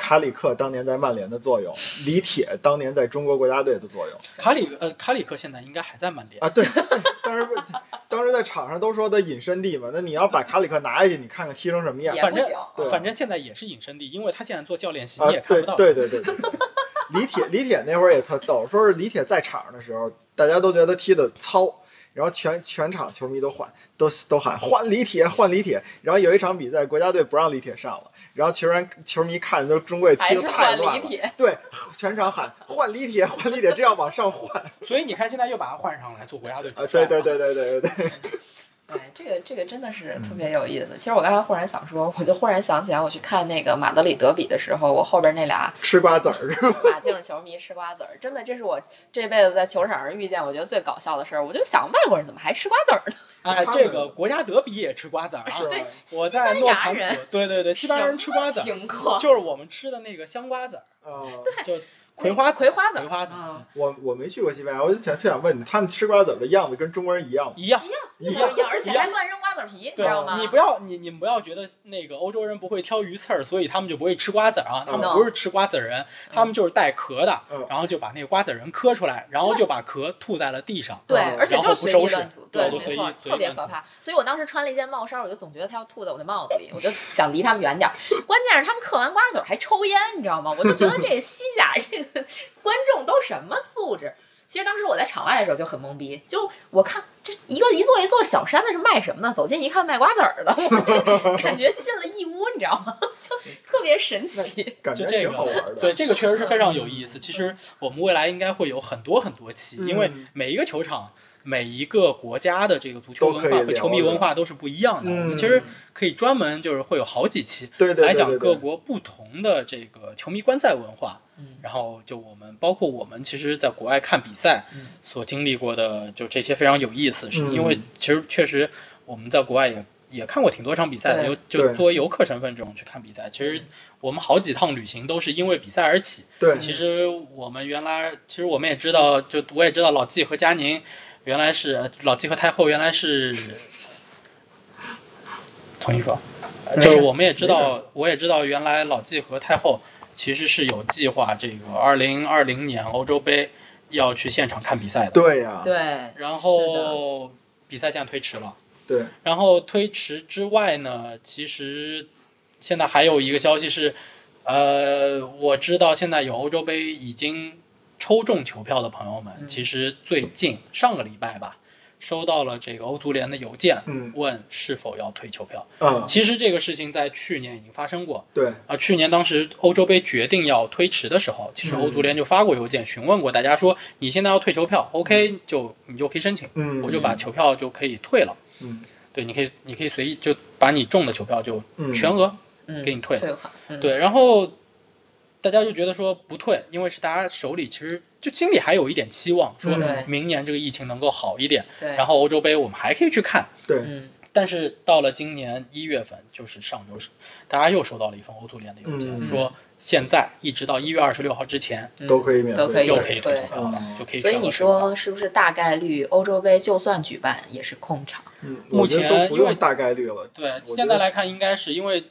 卡里克当年在曼联的作用，李铁当年在中国国家队的作用卡里呃卡里克现在应该还在曼联啊。对，对当时当时在场上都说他隐身地嘛，那你要把卡里克拿下去，你看看踢成什么样反正也行。对反正现在也是隐身地，因为他现在做教练席也？看不到。对对对对。对 李铁李铁那会儿也特逗，说是李铁在场上的时候，大家都觉得踢的糙。然后全全场球迷都喊，都都喊换李铁，换李铁。然后有一场比赛，国家队不让李铁上了，然后球员球迷看都中国也踢得太乱了，对，全场喊换李铁，换李铁，这样往上换。所以你看现在又把他换上来做国家队主啊！对对对对对对对，哎，这个这个真的是特别有意思。其实我刚才忽然想说，我就忽然想起来，我去看那个马德里德比的时候，我后边那俩吃瓜子儿是吧？马竞球迷吃瓜子儿，真的，这是我这辈子在球场上遇见我觉得最搞笑的事儿。我就想，外国人怎么还吃瓜子儿呢？哎，这个国家德比也吃瓜子儿啊是。对，我在诺坎西班牙人普，对对对，西班牙人吃瓜子儿，就是我们吃的那个香瓜子儿，啊，就葵花葵花籽儿葵花籽我我没去过西班牙，我就想特想问你，他们吃瓜子儿的样子跟中国人一样吗？一样。一样一样，而且还乱扔瓜子皮，你知对道吗？你不要你你们不要觉得那个欧洲人不会挑鱼刺儿，所以他们就不会吃瓜子儿啊。他们嗯不是吃瓜子儿人，他们就是带壳的嗯，然后就把那个瓜子仁磕出来，然后就把壳吐在了地上。对，嗯而且然就是不收拾地乱吐，对，没错特别可怕。所以我当时穿了一件帽衫，我就总觉得他要吐在我的帽子里，我就 想离他们远点儿。关键是他们嗑完瓜子儿还抽烟，你知道吗？我就觉得这西甲这个观众都什么素质？其实当时我在场外的时候就很懵逼，就我看这一个一座一座小山的是卖什么呢？走近一看卖瓜子儿的，我就 感觉进了义乌，你知道吗？就特别神奇。感这个挺好玩的。对，这个确实是非常有意思。其实我们未来应该会有很多很多期，因为嗯每一个球场、每一个国家的这个足球文化和球迷文化都是不一样的。我们嗯其实可以专门就是会有好几期来讲各国不同的这个球迷观赛文化。嗯。然后就我们包括我们其实在国外看比赛嗯。所经历过的，就这些非常有意思，是嗯。因为其实确实我们在国外也也看过挺多场比赛的，就就作为游客身份这种去看比赛，其实我们好几趟旅行都是因为比赛而起。对。其实我们原来，其实我们也知道，就我也知道老纪和佳宁原来是呃老纪和太后原来是重新说，没事就是我们也知道，我也知道，原来老纪和太后其实是有计划，这个二零二零年欧洲杯要去现场看比赛的，对呀，对，然后比赛现在推迟了。对，然后推迟之外呢，其实现在还有一个消息是，呃，我知道现在有欧洲杯已经抽中球票的朋友们，嗯。其实最近上个礼拜吧，收到了这个欧足联的邮件，嗯。问是否要退球票。嗯，其实这个事情在去年已经发生过。对，啊，去年当时欧洲杯决定要推迟的时候，其实欧足联就发过邮件询问过大家说，你现在要退球票，OK 就你就可以申请，嗯，我就把球票就可以退了。嗯。对，你可以，你可以随意就把你中的球票就嗯。全额嗯，给你退了。退款，嗯，对，然后大家就觉得说不退，因为是大家手里其实就心里还有一点期望，说明年这个疫情能够好一点，对，然后欧洲杯我们还可以去看。对，嗯。但是到了今年一月份，就是上周是，大家又收到了一封欧足联的邮件，嗯。说现在一直到一月二十六号之前嗯。都可以免费。都可以。又可以退对就可以所以你说是不是大概率欧洲杯就算举办也是空场？嗯，目前因为都不用大概率了，对，现在来看，应该是因为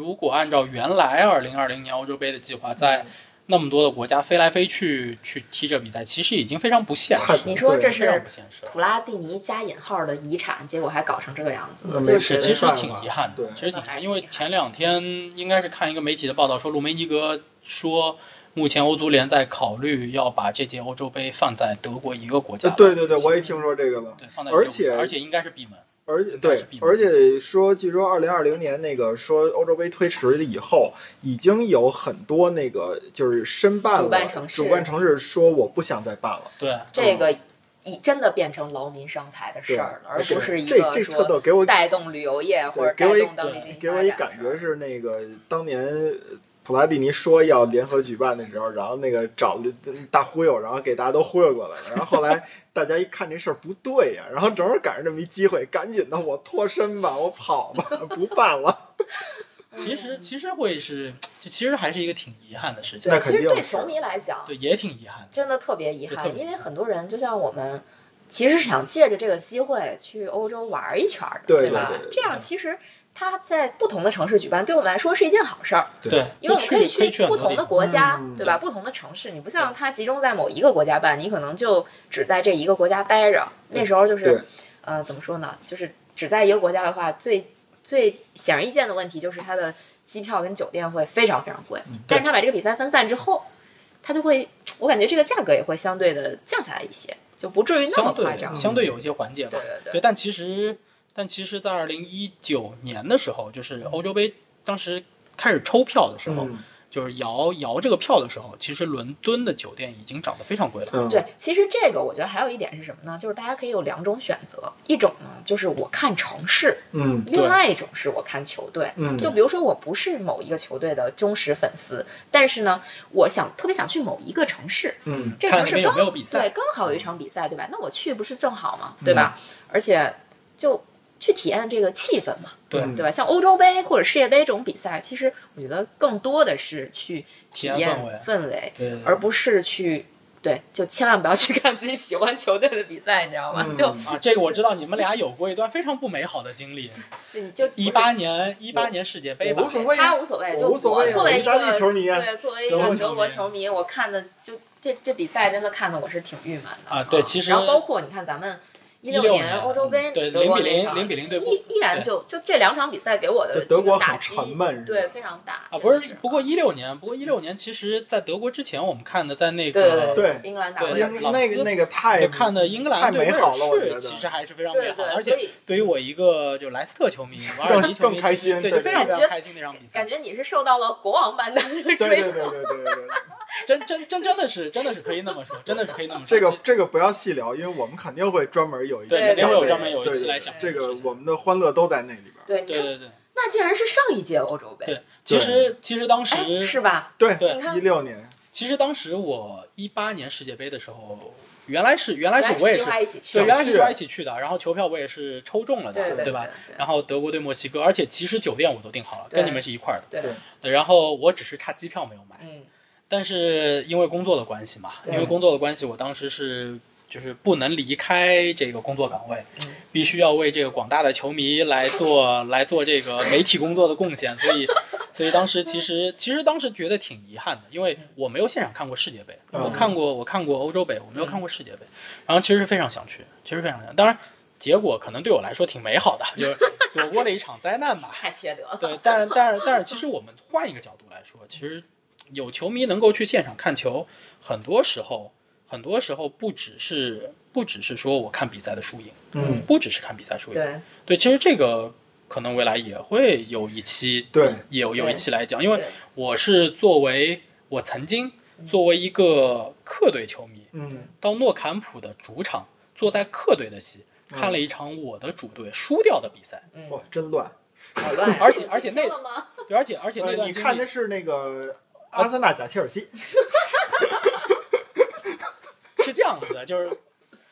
如果按照原来二零二零年欧洲杯的计划，在那么多的国家飞来飞去去踢这比赛，其实已经非常不现太实，你说这是。普拉蒂尼加引号的遗产，结果还搞成这个样子那，就是其实挺遗憾的，其实挺遗憾，因为前两天应该是看一个媒体的报道说，鲁梅尼格说，目前欧足联在考虑要把这届欧洲杯放在德国一个国家呃。对对对，我也听说这个了。对，放在而且而且应该是闭门。而且对而且说，据说二零二零年那个说欧洲杯推迟了以后，已经有很多那个就是申办了主办城市主办城市说我不想再办了，对，这个已真的变成劳民伤财的事儿了，而不是一这个这特逗，给我说带动旅游业或者给我一带动当地经济给我一感觉是那个当年呃普拉蒂尼说要联合举办的时候，然后那个找大忽悠，然后给大家都忽悠过来了，然后后来大家一看这事儿不对呀、然后正好赶上这么一机会，赶紧的我脱身吧，我跑吧，不办了。其实其实会是，就其实还是一个挺遗憾的事情，对，那其肯定是实对球迷来讲，对，也挺遗憾的。真的特别遗憾，因为很多人就像我们，其实是想借着这个机会去欧洲玩一圈儿的，对吧对对对？这样其实它在不同的城市举办，对我们来说是一件好事儿，对，因为我们可以去不同的国家，嗯对吧？不同的城市，你不像它集中在某一个国家办，你可能就只在这一个国家待着。那时候就是，呃，怎么说呢？就是只在一个国家的话，最最显而易见的问题就是它的机票跟酒店会非常非常贵。但是它把这个比赛分散之后，它就会，我感觉这个价格也会相对的降下来一些，就不至于那么夸张对。相对有一些缓解吧对。对对，对，但其实，但其实，在二零一九年的时候，就是欧洲杯当时开始抽票的时候，嗯就是摇摇这个票的时候，其实伦敦的酒店已经涨得非常贵了。嗯，对，其实这个我觉得还有一点是什么呢？就是大家可以有两种选择，一种呢就是我看城市，嗯另外一种是我看球队。嗯，就比如说我不是某一个球队的忠实粉丝，但是呢，我想特别想去某一个城市，嗯这城市刚没有比赛对刚好有一场比赛，对吧？那我去不是正好吗？对吧？而且就去体验这个气氛嘛，对嗯对吧？像欧洲杯或者世界杯这种比赛，其实我觉得更多的是去体体验验氛围氛围，而不是去对，就千万不要去看自己喜欢球队的比赛，你知道吗？嗯就啊，这个我知道，你们俩有过一段非常不美好的经历。就你就一八年，一八年世界杯吧无，所谓啊他无所谓，就我无所谓啊作为一个球迷啊对，作为一个德国球球迷，我看的就这这比赛真的看的我是挺郁闷的啊对其实然后包括你看咱们。一16年年欧洲杯，对德国0比0那场0比0对依依然就就这两场比赛给我的德国很这个打击对，非常大啊，不是，不过一六年，不过一六年，其实在德国之前，我们看的在那对个对英格兰打那个那个太就看的英格兰太对威美好了，我尔士，觉得其实还是非常美对好而且所以对于我一个就莱斯特球迷，瓦尔更迪球迷更开心对，就非常非常开心那场比赛感。觉你是受到了国王般的追捧对对。对对对。真真真真的是真的是可以那么说，真的是可以那么说。这个这个不要细聊，因为我们肯定会专门有一期对肯定会有专门有一对对期来讲这个我们的欢乐都在那里边。对，你看，对对对那竟然是上一届欧洲杯，对，其实其实当哎，时是吧？对对你看一六年，其实当时我一八年世界杯的时候，原来是原来是我也是计划一起去对，的，原来是计划一起去的，然后球票我也是抽中了的，对对吧？对然后德国对墨西哥，而且其实酒店我都订好了，跟你们是一块儿的。对对对，然后我只是差机票没有买，嗯，但是因为工作的关系嘛，因为工作的关系，我当时是就是不能离开这个工作岗位，嗯必须要为这个广大的球迷来做来做这个媒体工作的贡献，所以。所以当时其实其实当时觉得挺遗憾的，因为我没有现场看过世界杯，嗯我看过我看过欧洲杯，我没有看过世界杯，然后其实是非常想去，其实非常想，当然结果可能对我来说挺美好的，就是躲过了一场灾难吧。太缺德了。对，但是但是但是，其实我们换一个角度来说，其实有球迷能够去现场看球，很多时候很多时候不只是不只是说我看比赛的输赢，嗯，不只是看比赛输赢，对，对，其实这个可能未来也会有一期，对，有有一期来讲，因为我是作为我曾经作为一个客队球迷，嗯，到诺坎普的主场坐在客队的席，看了一场我的主队输掉的比赛，嗯，哇，真乱。好乱。而且而且那而且而且那呃，段经历你看的是那个阿森纳打切尔西，是这样子的，就是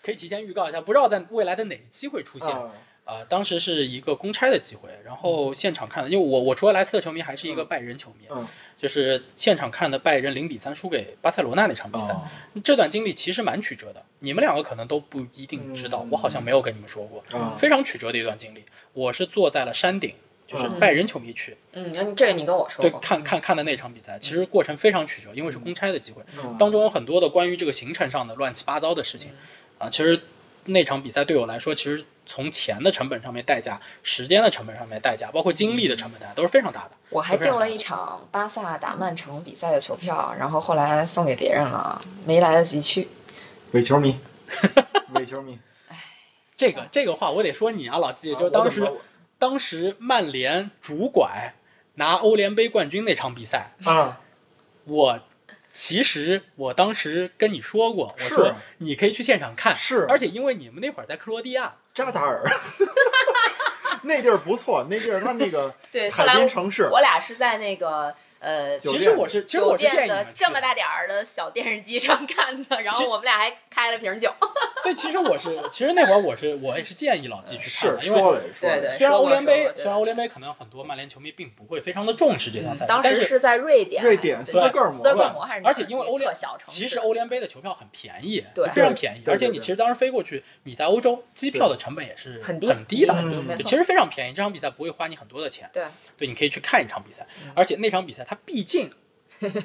可以提前预告一下，不知道在未来的哪一期会出现。啊，啊、当时是一个公差的机会，然后现场看的，因为我我除了莱斯特球迷，还是一个拜仁球迷，嗯，就是现场看的拜仁零比三输给巴塞罗那那场比赛。哦这段经历其实蛮曲折的，你们两个可能都不一定知道，嗯我好像没有跟你们说过，啊非常曲折的一段经历。我是坐在了山顶，就是嗯。拜仁球迷去，嗯，你这个你跟我说对，看看看的那场比赛，其实过程非常曲折，因为是公差的机会，嗯。当中有很多的关于这个行程上的乱七八糟的事情，啊，其实那场比赛对我来说，其实从钱的成本上面代价、时间的成本上面代价，包括精力的成本代价都是非常大的。我还订了一场巴萨打曼城比赛的球票，然后后来送给别人了，没来得及去。伪球迷，伪球迷，这个这个话我得说你啊，老季，就是当时、当时曼联主拐拿欧联杯冠军那场比赛，啊，我其实我当时跟你说过，我说你可以去现场看，是。而且因为你们那会儿在克罗地亚，扎达尔，那地儿不错，那地儿它那个海来我边城市，我俩是在那个呃其实我是其实我是建店议你们这么大点儿的小电视机上看的，然后我们俩还开了瓶酒。对，其实我是，其实那会儿我是我也是建议老季去看是的，因为说虽然欧联杯虽然欧联杯可能很多曼联球迷并不会非常的重视这项赛事，但是当时是在瑞典，瑞典对斯德哥尔摩斯德哥尔摩还是而且因为欧联特小城，其实欧联杯的球票很便宜，对非常便宜，而且你其实当时飞过去，你在欧洲机票的成本也是很低很低的，其实非常便宜，这场比赛不会花你很多的钱，对，对，你可以去看一场比赛，嗯而且那场比赛它毕竟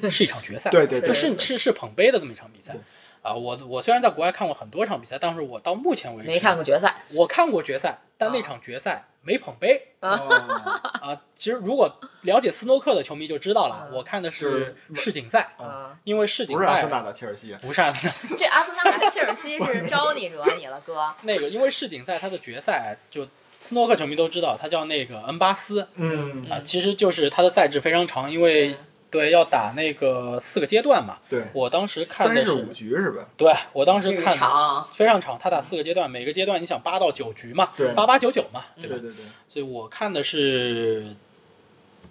是一场决赛，对对对就是是是捧杯的这么一场比赛。啊，我我虽然在国外看过很多场比赛，但是我到目前为止没看过决赛，我看过决赛，但那场决赛没捧杯哦 啊。其实如果了解斯诺克的球迷就知道了，嗯我看的是是世锦赛，嗯，因为世锦赛不是阿森纳打切尔西，不是阿森纳 这阿森纳打切尔西是招你惹你了，哥。那个，因为世锦赛它的决赛就斯诺克球迷都知道，他叫那个恩巴斯。嗯，啊，其实就是他的赛制非常长，因为对。要打那个四个阶段嘛。对，我当时看的是五，局是吧？对我当时看的，非常长，他打四个阶段，每个阶段你想八到九局嘛，对。八八九九嘛，对吧？对对对，所以我看的是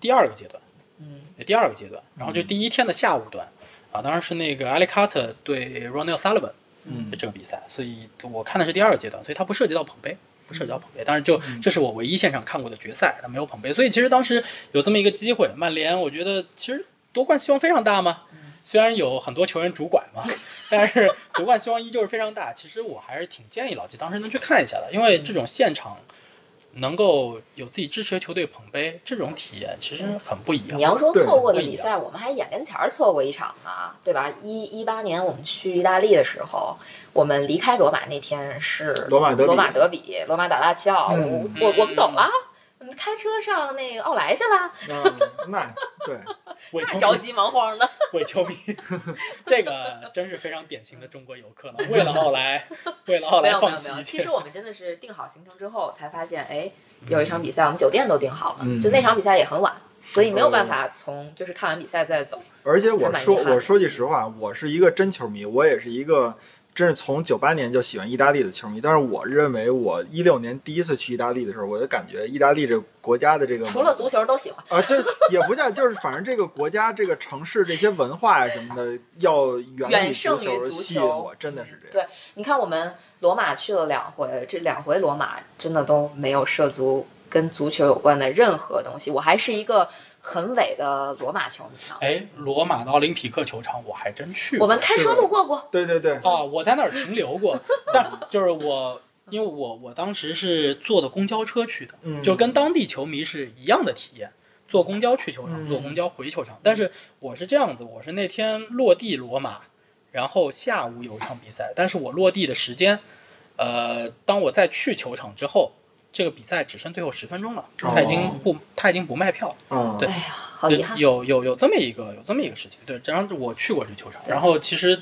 第二个阶段，嗯，第二个阶段，然后就第一天的下午段，啊，当然是那个埃里卡特对 Ronald Sullivan 嗯。这个比赛，所以我看的是第二个阶段，所以它不涉及到捧杯，不涉及到捧杯，但是就这是我唯一现场看过的决赛，他没有捧杯，所以其实当时有这么一个机会，曼联我觉得其实夺冠希望非常大嘛。虽然有很多球员主管嘛，但是夺冠希望依旧是非常大。其实我还是挺建议老季当时能去看一下的，因为这种现场能够有自己支持的球队捧杯，这种体验其实很不一样。你要说错过的比赛，我们还眼跟前儿错过一场呢，对吧？一一八年我们去意大利的时候，我们离开罗马那天是罗马德比。罗马德比，罗马打大齐奥，嗯。我我我们走了，开车上那个奥莱去了，嗯，那对，伪球迷，着急忙慌的。伪球迷，这个真是非常典型的中国游客了。为了奥莱，为了奥没莱有没有没有，没有其实。我们真的是定好行程之后才发现，哎，有一场比赛我们酒店都订好了，嗯就那场比赛也很晚，所以没有办法从就是看完比赛再走。而且我说我说句实话，我是一个真球迷，我也是一个真是从九八年就喜欢意大利的球迷。但是我认为，我一六年第一次去意大利的时候，我就感觉意大利这国家的这个除了足球都喜欢。啊，这也不叫，就是反正这个国家、这个城市这些文化呀什么的，要远胜于足球吸引我，真的是这样。对你看我们罗马去了两回，这两回罗马真的都没有涉足跟足球有关的任何东西。我还是一个很伟的罗马球迷呢。哎，罗马的奥林匹克球场我还真去过。我们开车路过过，对对对，啊，我在那儿停留过，但就是我，因为我我当时是坐的公交车去的，嗯就跟当地球迷是一样的体验，坐公交去球场，嗯坐公交回球场。但是我是这样子，我是那天落地罗马，然后下午有一场比赛，但是我落地的时间，呃，当我再去球场之后，这个比赛只剩最后十分钟了，他已经不他已经不卖票，嗯，对哎呀，好遗憾。有有有这么一个有这么一个事情，对，然后我去过这球场，然后其实，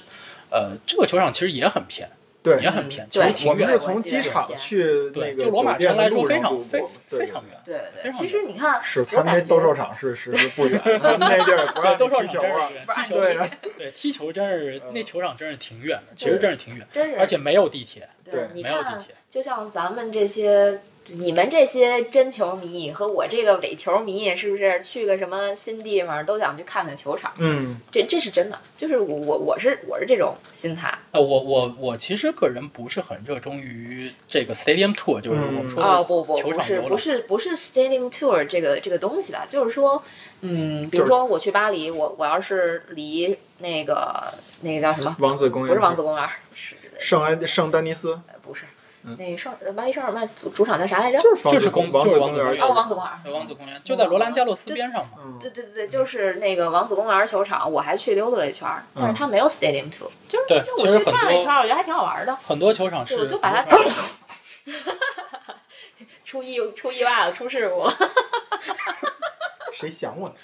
呃，这个球场其实也很偏，对也，很偏，其实挺远的。我们是从机场去那对，个就罗马城来说非常非非常远。对对对，其实你看，是他们那斗兽场是是是不远，那地儿不让踢球啊场真是，远，踢球对啊，对踢球真是嗯那球场真是挺远的，其实真是挺远，真是，而且没有地铁，对没有地铁，就像咱们这些。你们这些真球迷和我这个伪球迷，是不是去个什么新地方都想去看看球场？嗯这这是真的，就是我我我是我是这种心态呃，我我我其实个人不是很热衷于这个 stadium tour，就是我们说啊、的不不不是球场游览。不是不是 stadium tour 这个这个东西的，就是说，嗯，比如说我去巴黎，我我要是离那个那个叫什么，王子公园不是王子公园，是圣安圣丹尼斯，呃不是嗯那圣巴黎圣日耳曼主主场在啥来着？就是王子就是公王就是子公园王子公园哦，王子公园。王子公园就在罗兰加洛斯边上嘛。嗯对对对对，就是那个王子公园球场，我还去溜达了一圈儿，但是它没有 stadium tour，就是就我去转了一圈儿，我觉得还挺好玩的。很多球场是，我就把它 出意出意外了，出事故了。谁想我呢？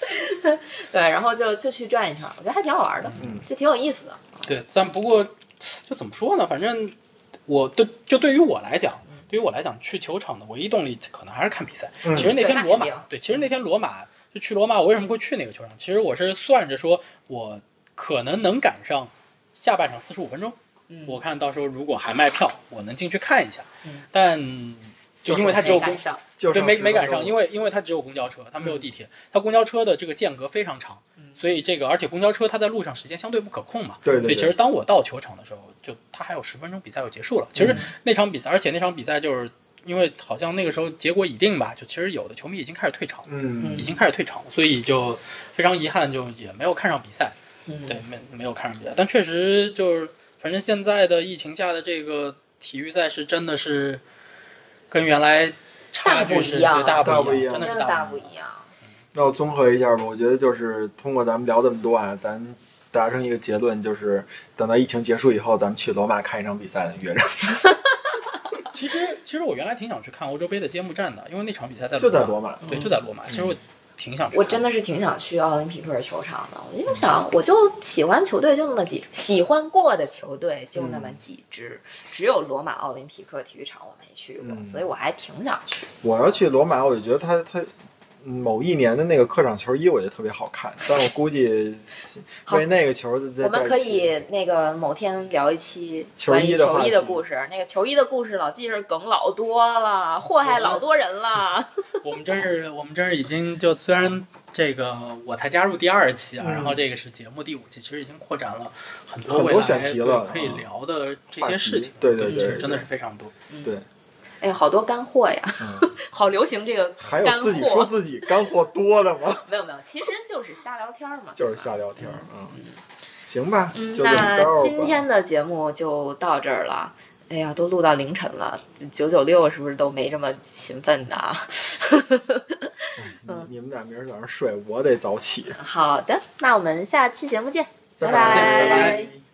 对，然后就就去转一圈儿，我觉得还挺好玩的，嗯就挺有意思的。对，但不过就怎么说呢？反正我对就对于我来讲，对于我来讲，去球场的唯一动力可能还是看比赛。嗯其实那天罗马对，其实那天罗马就去罗马，我为什么会去那个球场？其实我是算着说，我可能能赶上下半场四十五分钟。嗯我看到时候如果还卖票，我能进去看一下。嗯但就因为它只有公没赶上，对，就剩10没没赶上，因为因为它只有公交车，它没有地铁，它公交车的这个间隔非常长，嗯所以这个而且公交车它在路上时间相对不可控嘛，对对对所以其实当我到球场的时候，就它还有十分钟比赛就结束了。其实嗯那场比赛，而且那场比赛就是因为好像那个时候结果已定吧，就其实有的球迷已经开始退场，嗯已经开始退场，所以就非常遗憾，就也没有看上比赛。嗯，对，没没有看上比赛，但确实就是，反正现在的疫情下的这个体育赛事真的是跟原来差距是大不一样对大大不一样真的大。不一样。那我综合一下吧，我觉得就是通过咱们聊这么多啊，咱达成一个结论，就是等到疫情结束以后，咱们去罗马看一场比赛的，约着 其实其实我原来挺想去看欧洲杯的揭幕战的，因为那场比赛在就在罗马，对，就在罗马。其实我挺想去，我真的是挺想去奥林匹克球场的，我就想，我就喜欢球队就那么几，喜欢过的球队就那么几支，只有罗马奥林匹克体育场我没去过，嗯所以我还挺想去。我要去罗马，我就觉得他他嗯某一年的那个客场球衣，我觉得特别好看，但我估计好。为那个球再我们可以那个某天聊一期球关于衣的球衣的故事，那个球衣的故事老纪是梗老多了，祸害老多人了。我们真是我们真是已经就虽然这个我才加入第二期啊，嗯。然后这个是节目第五期，其实已经扩展了很多很多未来选题了。可以啊聊的这些事情。对对对真的是非常多。对，哎，好多干货呀，嗯，好流行这个 还有自己说。自己干货多的吗？没有没有，其实就是瞎聊天嘛，就是瞎聊天儿，嗯，行吧，那。今天的节目就到这儿了。哎呀，都录到凌晨了，九九六是不是都没这么勤奋的啊？你你们俩明儿早上睡，我得早起。好的，那我们下期节目见，拜拜